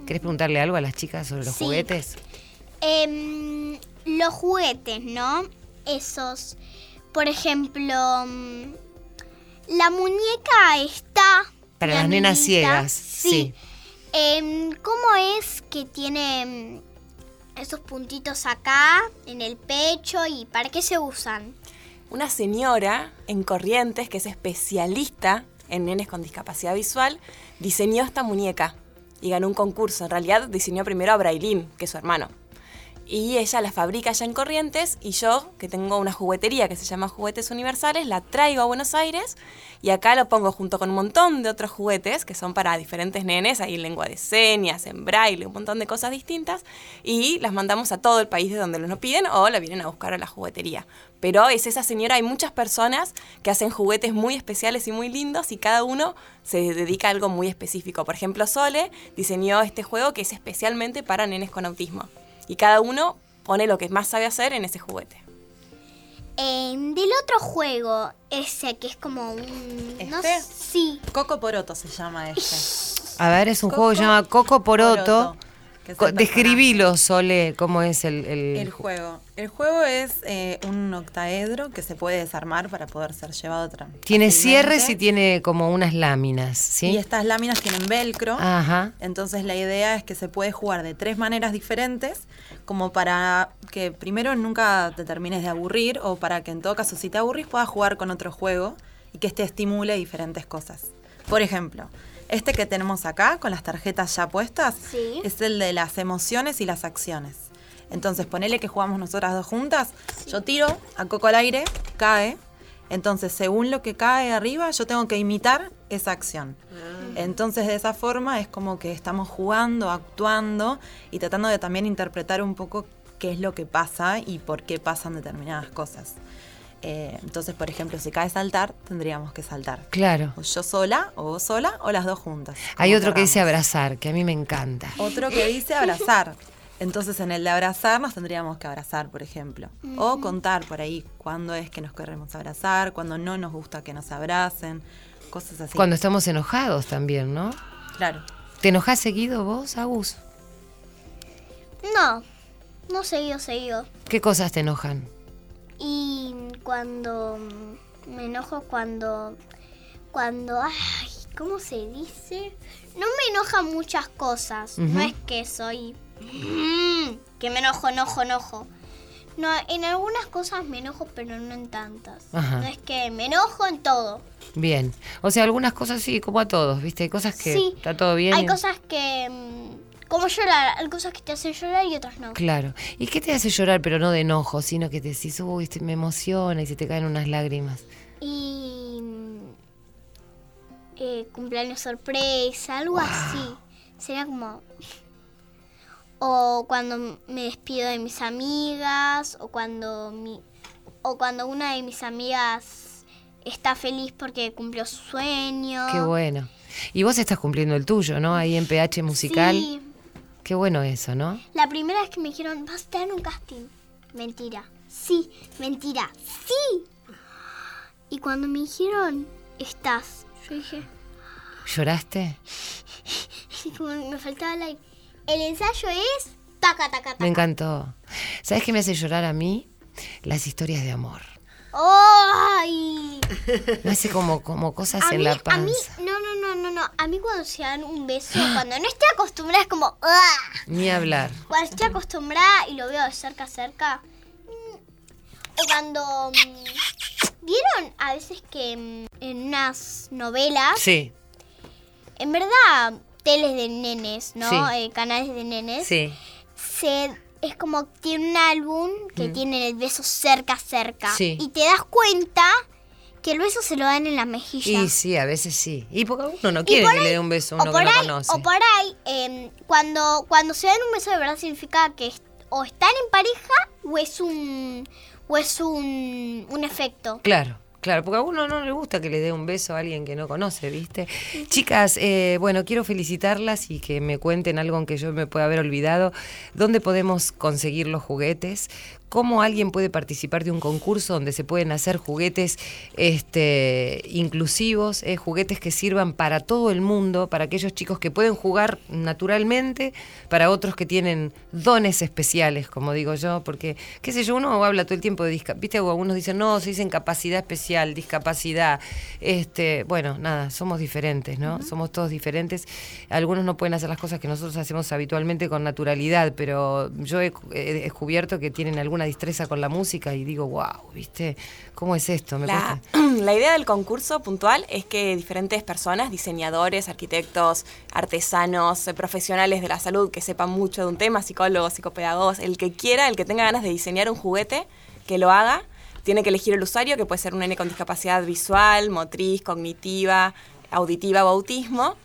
¿Querés preguntarle algo a las chicas sobre los Sí. juguetes? Em, los juguetes, ¿no? Esos. Por ejemplo, mm, la muñeca está. Para la las nenas ciegas, Sí. sí. Em, ¿Cómo es que tiene mm, esos puntitos acá en el pecho y para qué se usan? Una señora en Corrientes, que es especialista en nenes con discapacidad visual, diseñó esta muñeca y ganó un concurso. En realidad diseñó primero a Brailín, que es su hermano. Y ella la fabrica allá en Corrientes y yo, que tengo una juguetería que se llama Juguetes Universales, la traigo a Buenos Aires y acá lo pongo junto con un montón de otros juguetes que son para diferentes nenes, hay lengua de señas, en braille, un montón de cosas distintas y las mandamos a todo el país de donde nos piden o la vienen a buscar a la juguetería. Pero es esa señora, hay muchas personas que hacen juguetes muy especiales y muy lindos y cada uno se dedica a algo muy específico. Por ejemplo, Sole diseñó este juego que es especialmente para nenes con autismo. Y cada uno pone lo que más sabe hacer en ese juguete. Em, del otro juego, ese que es como un. No ¿Este? sé- sí. Coco Poroto se llama este. A ver, es un juego que se Coco llama Coco Poroto. Poroto. Describilo, Sole, cómo es el... el- El juego. El juego es eh, un octaedro que se puede desarmar para poder ser llevado Tiene cierres y tiene como unas láminas, ¿sí? Y estas láminas tienen velcro. Ajá. Entonces la idea es que se puede jugar de tres maneras diferentes, como para que primero nunca te termines de aburrir o para que en todo caso si te aburrís puedas jugar con otro juego y que este estimule diferentes cosas. Por ejemplo, este que tenemos acá con las tarjetas ya puestas Sí. es el de las emociones y las acciones. Entonces ponele que jugamos nosotras dos juntas, yo tiro a Coco al aire, cae. Entonces, según lo que cae arriba, yo tengo que imitar esa acción. Entonces, de esa forma es como que estamos jugando, actuando y tratando de también interpretar un poco qué es lo que pasa y por qué pasan determinadas cosas. Eh, entonces, por ejemplo, si cae saltar, tendríamos que saltar. Claro. O yo sola, o vos sola, o las dos juntas. Hay otro que dice abrazar, que a mí me encanta. Otro que dice abrazar. Entonces en el de abrazar nos tendríamos que abrazar, por ejemplo. O contar por ahí cuándo es que nos queremos abrazar, cuándo no nos gusta que nos abracen, cosas así. Cuando estamos enojados también, ¿no? Claro. ¿Te enojás seguido vos, Agus? No, no seguido, seguido. ¿Qué cosas te enojan? Y cuando me enojo cuando cuando ay, ¿cómo se dice? No me enojan muchas cosas. No es que soy mm, que me enojo, enojo, enojo. No, en algunas cosas me enojo, pero no en tantas. Ajá. No es que me enojo en todo. Bien. O sea, algunas cosas sí, como a todos, ¿viste? Hay cosas que sí. está todo bien. Hay y- cosas que mm, como llorar, hay cosas que te hacen llorar y otras no. Claro. ¿Y qué te hace llorar, pero no de enojo, sino que te decís, uy, este me emociona y se te caen unas lágrimas? Y eh, cumpleaños sorpresa, algo así. Sería como... O cuando me despido de mis amigas, o cuando mi, o cuando una de mis amigas está feliz porque cumplió su sueño. Qué bueno. Y vos estás cumpliendo el tuyo, ¿no? Ahí en PH Musical. Sí. Qué bueno eso, ¿no? La primera vez que me dijeron, vas a estar en un casting. Mentira. Sí, mentira. Sí. Y cuando me dijeron, estás, yo dije, ¿Lloraste? me faltaba aire. El ensayo es taca, taca, taca. Me encantó. ¿Sabes qué me hace llorar a mí? Las historias de amor. ¡Ay! Me hace como, como cosas A en mí, la a mí, panza. no, no, no, no, no. A mí cuando se dan un beso, cuando no estoy acostumbrada es como, ¡ah! Ni hablar. Cuando estoy acostumbrada y lo veo de cerca a cerca. mm, O cuando. mm, ¿Vieron a veces que mm, en unas novelas, Sí, en verdad, teles de nenes, ¿no? Sí. Eh, canales de nenes, sí. se, es como tiene un álbum que tiene el beso cerca, cerca. Mm. Sí. Y te das cuenta que el beso se lo dan en la mejilla. Y sí, a veces sí. Y porque uno no quiere que le dé un beso a uno que no conoce. O por ahí, em, cuando, cuando se dan un beso de verdad significa que o están en pareja o es un o es un, un efecto. Claro, claro, porque a uno no le gusta que le dé un beso a alguien que no conoce, ¿viste? Chicas, eh, bueno, quiero felicitarlas y que me cuenten algo aunque yo me pueda haber olvidado. ¿Dónde podemos conseguir los juguetes? ¿Cómo alguien puede participar de un concurso donde se pueden hacer juguetes este, inclusivos, eh, juguetes que sirvan para todo el mundo, para aquellos chicos que pueden jugar naturalmente, para otros que tienen dones especiales, como digo yo, porque, qué sé yo, uno habla todo el tiempo de discapacidad, viste, o algunos dicen, no, se dicen capacidad especial, discapacidad, este, bueno, nada, somos diferentes, ¿no? Somos todos diferentes, algunos no pueden hacer las cosas que nosotros hacemos habitualmente con naturalidad, pero yo he, he descubierto que tienen alguna destreza con la música y digo, wow, viste, ¿cómo es esto? Me La, la idea del concurso puntual es que diferentes personas, diseñadores, arquitectos, artesanos, eh, profesionales de la salud que sepan mucho de un tema, psicólogos, psicopedagogos, el que quiera, el que tenga ganas de diseñar un juguete, que lo haga. Tiene que elegir el usuario, que puede ser un nene con discapacidad visual, motriz, cognitiva, auditiva o autismo.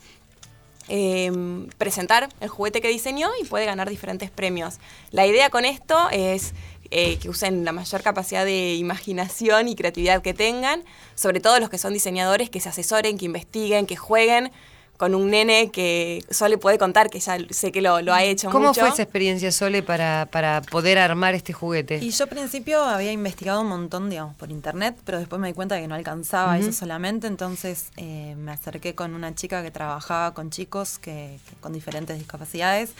eh, presentar el juguete que diseñó y puede ganar diferentes premios. La idea con esto es eh, que usen la mayor capacidad de imaginación y creatividad que tengan, sobre todo los que son diseñadores, que se asesoren, que investiguen, que jueguen con un nene que Sole puede contar, que ya sé que lo, lo ha hecho ¿Cómo mucho. fue esa experiencia, Sole, para, para poder armar este juguete? Y yo al principio había investigado un montón, digamos, por internet, pero después me di cuenta de que no alcanzaba eso solamente, entonces eh, me acerqué con una chica que trabajaba con chicos que, que con diferentes discapacidades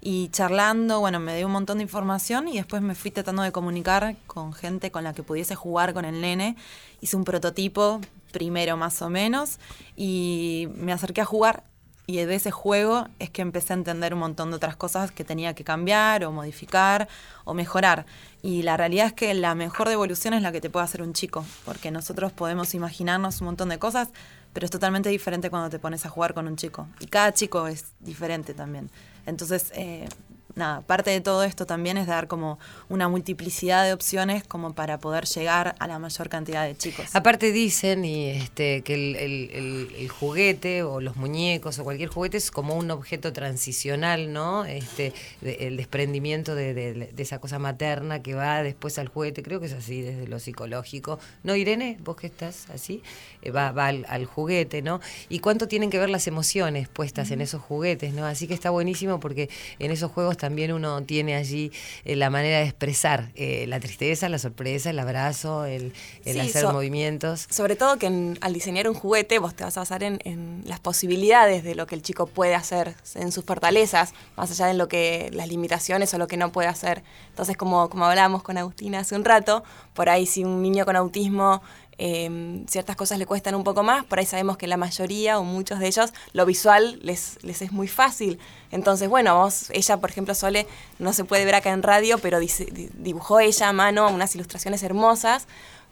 y charlando, bueno, me dio un montón de información y después me fui tratando de comunicar con gente con la que pudiese jugar con el nene. Hice un prototipo primero más o menos y me acerqué a jugar y de ese juego es que empecé a entender un montón de otras cosas que tenía que cambiar o modificar o mejorar. Y la realidad es que la mejor devolución es la que te puede hacer un chico, porque nosotros podemos imaginarnos un montón de cosas, pero es totalmente diferente cuando te pones a jugar con un chico. Y cada chico es diferente también. Entonces, eh, nada, parte de todo esto también es dar como una multiplicidad de opciones como para poder llegar a la mayor cantidad de chicos. Aparte dicen y este, que el, el- el- el juguete o los muñecos o cualquier juguete es como un objeto transicional, ¿no? Este, de- el desprendimiento de, de- de esa cosa materna que va después al juguete, creo que es así desde lo psicológico. ¿No, Irene? ¿Vos que estás así? Eh, va va al, al juguete, ¿no? Y cuánto tienen que ver las emociones puestas en esos juguetes, ¿no? Así que está buenísimo porque en esos juegos también uno tiene allí eh, la manera de expresar eh, la tristeza, la sorpresa, el abrazo, el, el Sí, hacer so- movimientos. Sobre todo que en- al diseñar un juguete vos te vas a basar en, en las posibilidades de lo que el chico puede hacer, en sus fortalezas, más allá de lo que las limitaciones o lo que no puede hacer. Entonces, como, como hablábamos con Agustina hace un rato, por ahí si un niño con autismo eh, ciertas cosas le cuestan un poco más, por ahí sabemos que la mayoría o muchos de ellos lo visual les, es muy fácil. Entonces, bueno, vos, ella, por ejemplo, Sole, no se puede ver acá en radio, pero dibujó ella a mano unas ilustraciones hermosas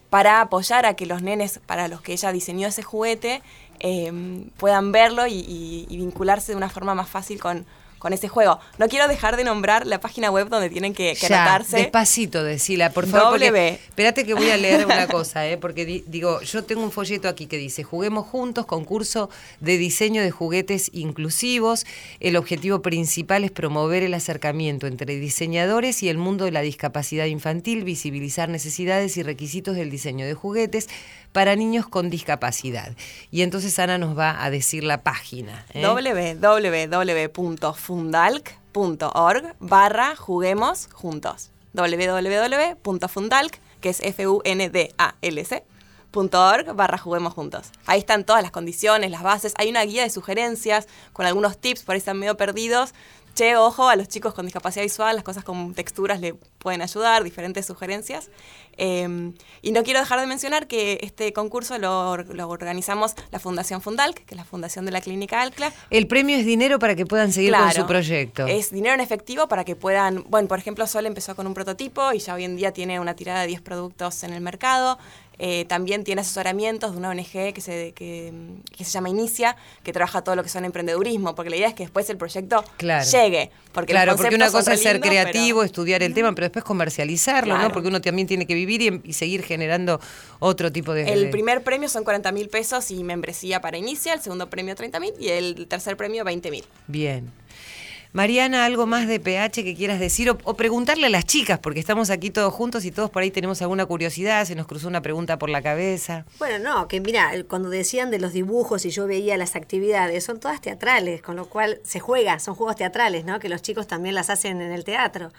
para apoyar a que los nenes para los que ella diseñó ese juguete eh, puedan verlo y vincularse de una forma más fácil con, con ese juego. No quiero dejar de nombrar la página web donde tienen que, que Ya, anotarse. despacito, decila, por favor. porque- espérate que voy a leer una cosa, ¿eh? porque di- digo, yo tengo un folleto aquí que dice, juguemos juntos, concurso de diseño de juguetes inclusivos. El objetivo principal es promover el acercamiento entre diseñadores y el mundo de la discapacidad infantil, visibilizar necesidades y requisitos del diseño de juguetes para niños con discapacidad. Y entonces Ana nos va a decir la página. ¿eh? www.fundalc.org barra juguemos juntos. www.fundalc, que es F-U-N-D-A-L-C. barra juguemos juntos. Ahí están todas las condiciones, las bases. Hay una guía de sugerencias con algunos tips, por ahí están medio perdidos. Che, ojo, a los chicos con discapacidad visual, las cosas con texturas le pueden ayudar, diferentes sugerencias. Eh, y no quiero dejar de mencionar que este concurso lo, or- lo organizamos la Fundación Fundalc, que es la fundación de la Clínica Alcla. El premio es dinero para que puedan seguir con su proyecto. Es dinero en efectivo para que puedan, bueno, por ejemplo, Sol empezó con un prototipo y ya hoy en día tiene una tirada de 10 productos en el mercado. Eh, también tiene asesoramientos de una ONG que se, que, que se llama Inicia, que trabaja todo lo que son emprendedurismo, porque la idea es que después el proyecto Claro. llegue. Porque claro, porque una cosa es ser creativo, pero- estudiar el tema, pero después comercializarlo, ¿no? Porque uno también tiene que vivir y, y seguir generando otro tipo de... El primer premio son 40 mil pesos y membresía para Inicia, el segundo premio 30 mil y el tercer premio 20 mil. Bien. Mariana, ¿algo más de PH que quieras decir? O, o preguntarle a las chicas, porque estamos aquí todos juntos y todos por ahí tenemos alguna curiosidad, se nos cruzó una pregunta por la cabeza. Bueno, no, que mira, cuando decían de los dibujos y yo veía las actividades, son todas teatrales, con lo cual se juega, son juegos teatrales, ¿no? Que los chicos también las hacen en el teatro.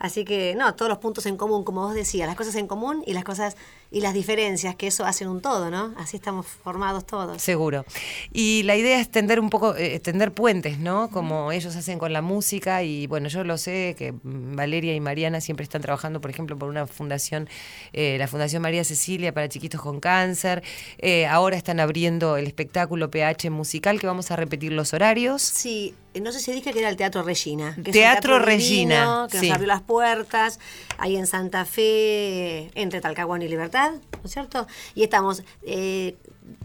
Así que, no, todos los puntos en común, como vos decías, las cosas en común y las cosas y las diferencias, que eso hacen un todo, ¿no? Así estamos formados todos. Seguro. Y la idea es tender un poco, eh, tender puentes, ¿no? Como ellos hacen con la música y bueno, yo lo sé que Valeria y Mariana siempre están trabajando, por ejemplo, por una fundación, eh, la Fundación María Cecilia para chiquitos con cáncer. Eh, ahora están abriendo el espectáculo PH musical que vamos a repetir los horarios. Sí, no sé si dije que era el Teatro Regina. que es Teatro divino, Regina, Que sí. nos abrió las puertas, ahí en Santa Fe, entre Talcahuano y Libertad, ¿no es cierto? Y estamos eh,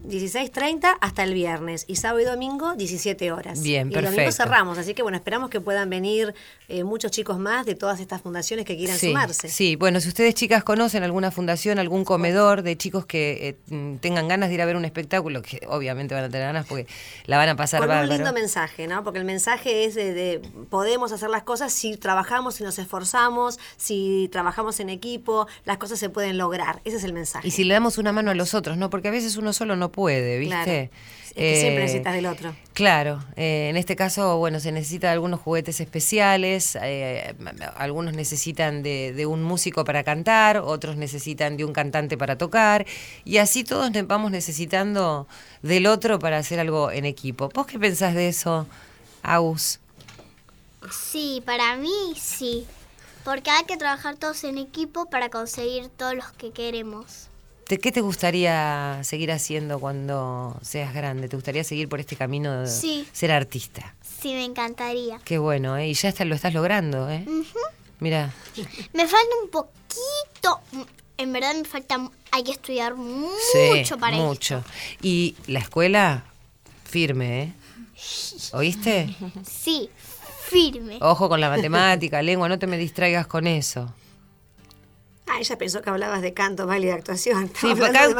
16.30 hasta el viernes, y sábado y domingo 17 horas. Bien, y el domingo cerramos, así que bueno, esperamos que puedan venir eh, muchos chicos más de todas estas fundaciones que quieran Sí, sumarse. sí, bueno, si ustedes chicas conocen alguna fundación, algún comedor de chicos que eh, mm, tengan ganas de ir a ver un espectáculo, que obviamente van a tener ganas porque la van a pasar Con un bárbaro. lindo mensaje, ¿no? Porque el mensaje es de, de podemos hacer las cosas si trabajamos, si nos esforzamos, si trabajamos en equipo, las cosas se pueden lograr. Ese es el mensaje. Y si le damos una mano a los otros, ¿no? Porque a veces uno solo no puede, ¿viste? Claro. que siempre Eh, necesitas del otro. Claro, eh, en este caso, bueno, se necesita de algunos juguetes especiales, eh, algunos necesitan de, de un músico para cantar, otros necesitan de un cantante para tocar, y así todos vamos necesitando del otro para hacer algo en equipo. ¿Vos qué pensás de eso, Agus? Sí, para mí sí. Porque hay que trabajar todos en equipo para conseguir todos los que queremos. ¿De ¿Qué te gustaría seguir haciendo cuando seas grande? ¿Te gustaría seguir por este camino de Sí. ser artista? Sí, me encantaría. Qué bueno, ¿eh? Y ya está, lo estás logrando, ¿eh? Mira, Me falta un poquito. En verdad me falta. Hay que estudiar mucho sí, para esto. mucho. Y la escuela, firme, ¿eh? ¿Oíste? Sí, firme. Ojo con la matemática, lengua, no te me distraigas con eso. Ah, ella pensó que hablabas de canto, baile y de actuación. Sí,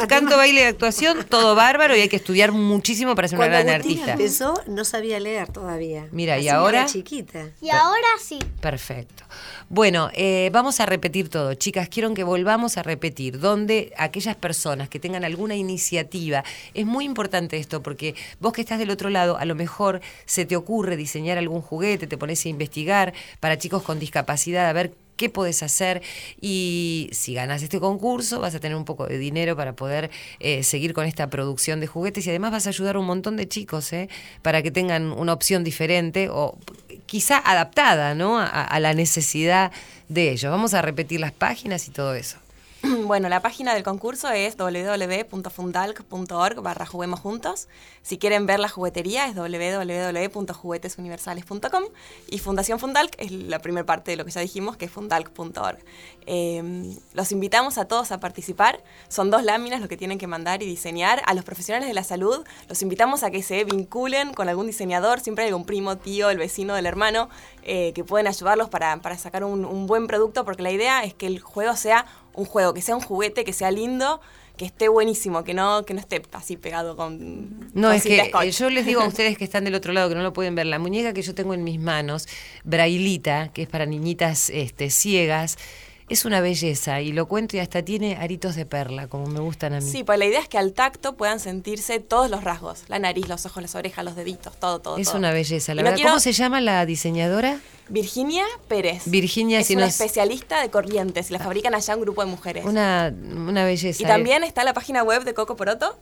canto, baile y actuación, todo bárbaro y hay que estudiar muchísimo para ser una gran Agustina artista. empezó, no sabía leer todavía. Mira, ¿y Así ahora? era chiquita. Y ahora sí. Perfecto. Bueno, eh, vamos a repetir todo, chicas. Quiero que volvamos a repetir, donde aquellas personas que tengan alguna iniciativa, es muy importante esto, porque vos que estás del otro lado, a lo mejor se te ocurre diseñar algún juguete, te pones a investigar para chicos con discapacidad, a ver qué podés hacer y si ganas este concurso vas a tener un poco de dinero para poder eh, seguir con esta producción de juguetes y además vas a ayudar a un montón de chicos ¿eh? para que tengan una opción diferente o quizá adaptada ¿no? a, a la necesidad de ellos. Vamos a repetir las páginas y todo eso. Bueno, la página del concurso es www.fundalc.org barra juguemos juntos. Si quieren ver la juguetería es www.juguetesuniversales.com y Fundación Fundalc es la primera parte de lo que ya dijimos, que es fundalc.org. Eh, los invitamos a todos a participar. Son dos láminas lo que tienen que mandar y diseñar. A los profesionales de la salud los invitamos a que se vinculen con algún diseñador. Siempre hay algún primo, tío, el vecino, del hermano eh, que pueden ayudarlos para, para sacar un buen producto porque la idea es que el juego sea un juego, que sea un juguete, que sea lindo, que esté buenísimo, que no, que no esté así pegado con. No, con es que scotch. eh, yo les digo a ustedes que están del otro lado, que no lo pueden ver, la muñeca que yo tengo en mis manos, brailita, que es para niñitas este, ciegas, es una belleza y lo cuento y hasta tiene aritos de perla, como me gustan a mí. Sí, pues la idea es que al tacto puedan sentirse todos los rasgos: la nariz, los ojos, las orejas, los deditos, todo, todo. es todo. una belleza, la no verdad. quiero- ¿Cómo se llama la diseñadora? Virginia Pérez. Virginia, es si una nos- especialista de corrientes y la fabrican allá un grupo de mujeres. Una, una belleza. y eh. también está la página web de Coco Poroto.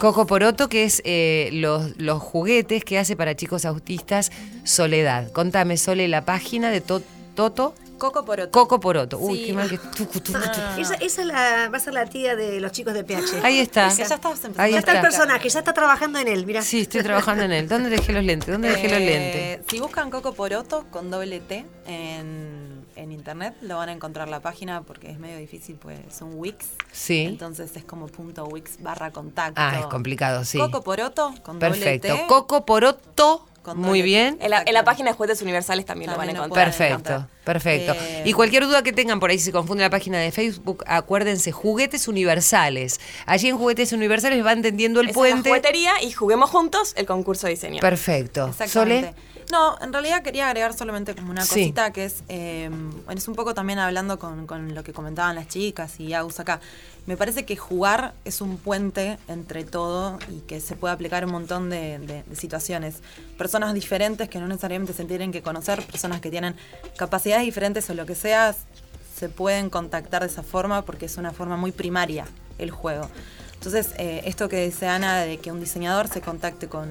Coco Poroto, que es eh, los, los juguetes que hace para chicos autistas Soledad. Contame, Sole, la página de To- Toto. Coco Poroto. Coco Poroto. Uy, Sí. qué mal que... tucu, tucu, tucu. Esa, esa la- va a ser la tía de los chicos de PH. Ahí está. Ya empezando Ahí ya está el está. personaje, ya está trabajando en él, mira. Sí, estoy trabajando en él. ¿Dónde dejé los lentes? ¿Dónde dejé los Eh, lentes? Si buscan Coco Poroto con doble T en, en internet, lo van a encontrar la página porque es medio difícil, pues son Wix. Sí. Entonces es como punto Wix barra contacto. Ah, es complicado, sí. Coco Poroto con Perfecto. doble T. Coco Poroto. Muy bien. En la, en la página de Juguetes Universales también, También lo van a encontrar. Perfecto, encontrar. perfecto. Eh, y cualquier duda que tengan por ahí, si se confunde la página de Facebook, acuérdense, Juguetes Universales. Allí en Juguetes Universales van tendiendo el Esa es la puente. juguetería y juguemos juntos el concurso de diseño. Perfecto. Exactamente. Sole. No, en realidad quería agregar solamente como una Sí. cosita que es, eh, es un poco también hablando con, con lo que comentaban las chicas y Agus acá. Me parece que jugar es un puente entre todo y que se puede aplicar un montón de, de- de situaciones. Personas diferentes que no necesariamente se tienen que conocer, personas que tienen capacidades diferentes o lo que sea, se pueden contactar de esa forma porque es una forma muy primaria el juego. Entonces, eh, esto que dice Ana de que un diseñador se contacte con,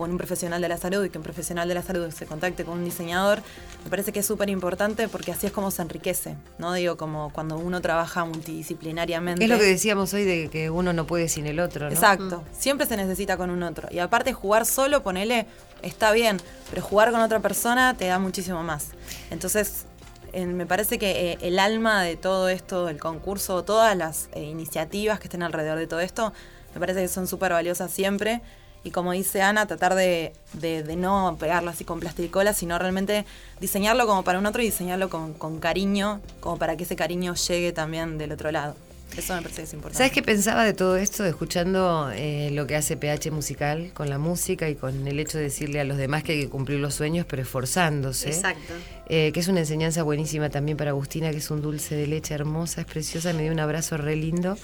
con un profesional de la salud y que un profesional de la salud se contacte con un diseñador, me parece que es súper importante porque así es como se enriquece, ¿no? Digo, como cuando uno trabaja multidisciplinariamente. Es lo que decíamos hoy de que uno no puede sin el otro, ¿no? Exacto, siempre se necesita con un otro. Y aparte jugar solo, ponele, está bien, pero jugar con otra persona te da muchísimo más. Entonces, eh, me parece que eh, el alma de todo esto, el concurso, todas las eh, iniciativas que estén alrededor de todo esto, me parece que son súper valiosas siempre. Y como dice Ana, tratar de, de- de no pegarlo así con plasticola, sino realmente diseñarlo como para un otro y diseñarlo con, con cariño, como para que ese cariño llegue también del otro lado. Eso me parece que es importante. ¿Sabes qué pensaba de todo esto? Escuchando eh, lo que hace PH Musical con la música y con el hecho de decirle a los demás que hay que cumplir los sueños, pero esforzándose. Exacto. Eh, que es una enseñanza buenísima también para Agustina, que es un dulce de leche hermosa, es preciosa, me dio un abrazo re lindo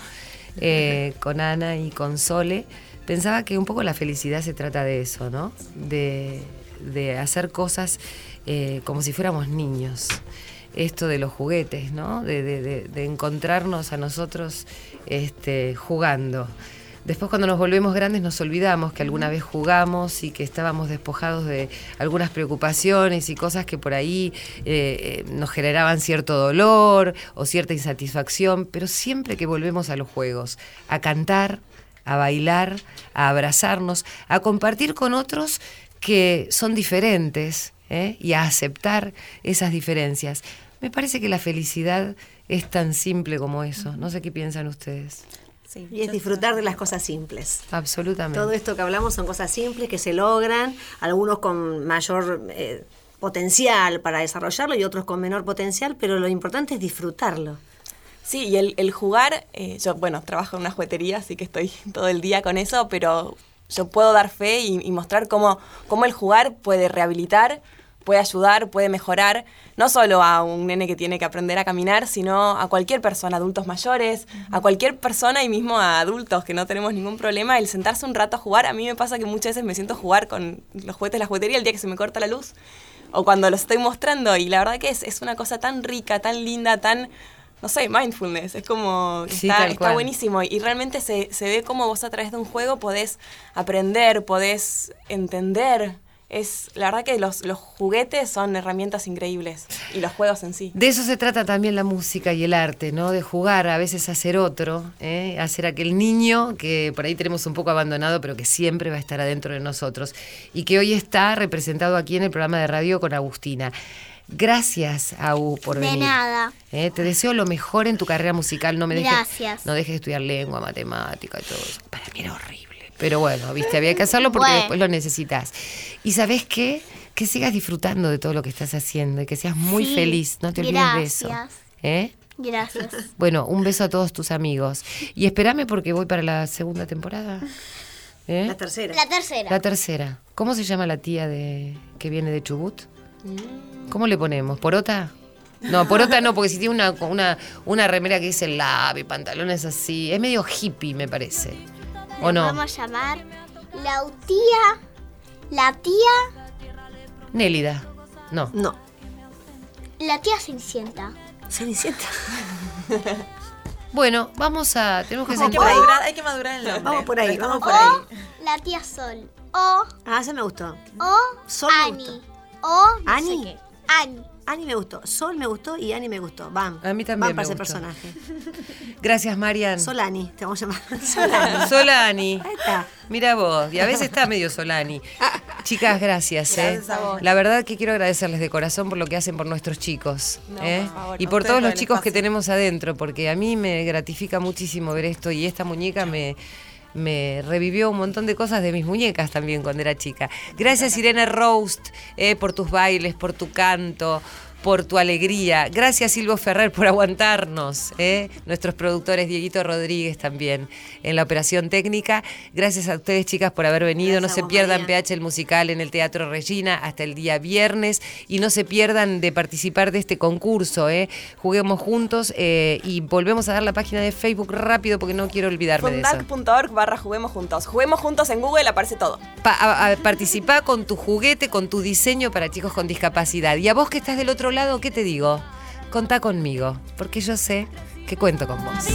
eh, con Ana y con Sole, pensaba que un poco la felicidad se trata de eso, ¿no? De, de hacer cosas eh, como si fuéramos niños. Esto de los juguetes, ¿no? De, encontrarnos a nosotros este, jugando. Después cuando nos volvemos grandes nos olvidamos que alguna vez jugamos y que estábamos despojados de algunas preocupaciones y cosas que por ahí eh, eh, nos generaban cierto dolor o cierta insatisfacción, pero siempre que volvemos a los juegos, a cantar, a bailar, a abrazarnos, a compartir con otros que son diferentes ¿eh? y a aceptar esas diferencias. Me parece que la felicidad es tan simple como eso. No sé qué piensan ustedes. Sí, Y es disfrutar de las cosas simples. Absolutamente. Todo esto que hablamos son cosas simples que se logran, algunos con mayor eh, potencial para desarrollarlo y otros con menor potencial, pero lo importante es disfrutarlo. Sí, y el, el jugar, eh, yo, bueno, trabajo en una juguetería, así que estoy todo el día con eso, pero yo puedo dar fe y, y mostrar cómo, cómo el jugar puede rehabilitar, puede ayudar, puede mejorar, no solo a un nene que tiene que aprender a caminar, sino a cualquier persona, adultos mayores, a cualquier persona y mismo a adultos que no tenemos ningún problema, el sentarse un rato a jugar, a mí me pasa que muchas veces me siento a jugar con los juguetes de la juguetería el día que se me corta la luz o cuando los estoy mostrando y la verdad que es, es una cosa tan rica, tan linda, tan, no sé, mindfulness, es como, que Sí, está, buenísimo y realmente se, se ve como vos a través de un juego podés aprender, podés entender. Es, la verdad que los, los juguetes son herramientas increíbles y los juegos en sí. De eso se trata también la música y el arte, ¿no? De jugar, a veces a ser otro, ¿eh? a ser aquel niño que por ahí tenemos un poco abandonado, pero que siempre va a estar adentro de nosotros y que hoy está representado aquí en el programa de radio con Agustina. Gracias, Agu, por De venir. nada. ¿eh? Te deseo lo mejor en tu carrera musical. No me dejes, Gracias. no dejes de estudiar lengua, matemática y todo eso. Para mí era horrible. Pero bueno, viste, había que hacerlo porque Bueno. después lo necesitas. Y sabes qué? Que sigas disfrutando de todo lo que estás haciendo y que seas muy Sí, feliz. No te olvides de eso. gracias. ¿eh? Gracias. Bueno, un beso a todos tus amigos. Y espérame porque voy para la segunda temporada. ¿Eh? La tercera. La tercera. La tercera. ¿Cómo se llama la tía de que viene de Chubut? ¿Cómo le ponemos? ¿Porota? No, porota no, porque si tiene una, una, una remera que dice lab y pantalones así. Es medio hippie, me parece. ¿O no? Vamos a llamar la tía. La tía. Nélida. No. No. La tía Cenicienta. Cenicienta. Bueno, vamos a. Tenemos que Hay que, madurar, hay que madurar el nombre. Vamos por ahí, vamos por ahí. La tía Sol. O. Ah, ese me gustó. O. Sol me Ani. gustó. O. no ¿Ani? sé qué. Ani. Ani me gustó, Sol me gustó y Ani me gustó. Van. A mí también me para ese gustó. personaje. Gracias, Marian. Solani, te vamos a llamar. Solani. Solani. Ahí está. Mira vos, y a veces está medio Solani. Chicas, gracias. ¿eh? Gracias a vos. La verdad que quiero agradecerles de corazón por lo que hacen por nuestros chicos. No, ¿eh? por favor, y por todos los chicos que tenemos adentro, porque a mí me gratifica muchísimo ver esto y esta muñeca me, me revivió un montón de cosas de mis muñecas también cuando era chica. Gracias Irene Roast eh, por tus bailes, por tu canto, por tu alegría. Gracias Silvio Ferrer por aguantarnos. ¿eh? Nuestros productores, Dieguito Rodríguez también en la operación técnica. Gracias a ustedes chicas por haber venido. Gracias no se pierdan María. PH el musical en el Teatro Regina hasta el día viernes y no se pierdan de participar de este concurso. ¿eh? Juguemos juntos eh, y volvemos a dar la página de Facebook rápido porque no quiero olvidarme de eso. Fundac.org barra juguemos juntos. Juguemos juntos en Google, aparece todo. Pa- a- a- participá con tu juguete, con tu diseño para chicos con discapacidad. Y a vos que estás del otro lado, ¿qué te digo? Contá conmigo, porque yo sé que cuento con vos.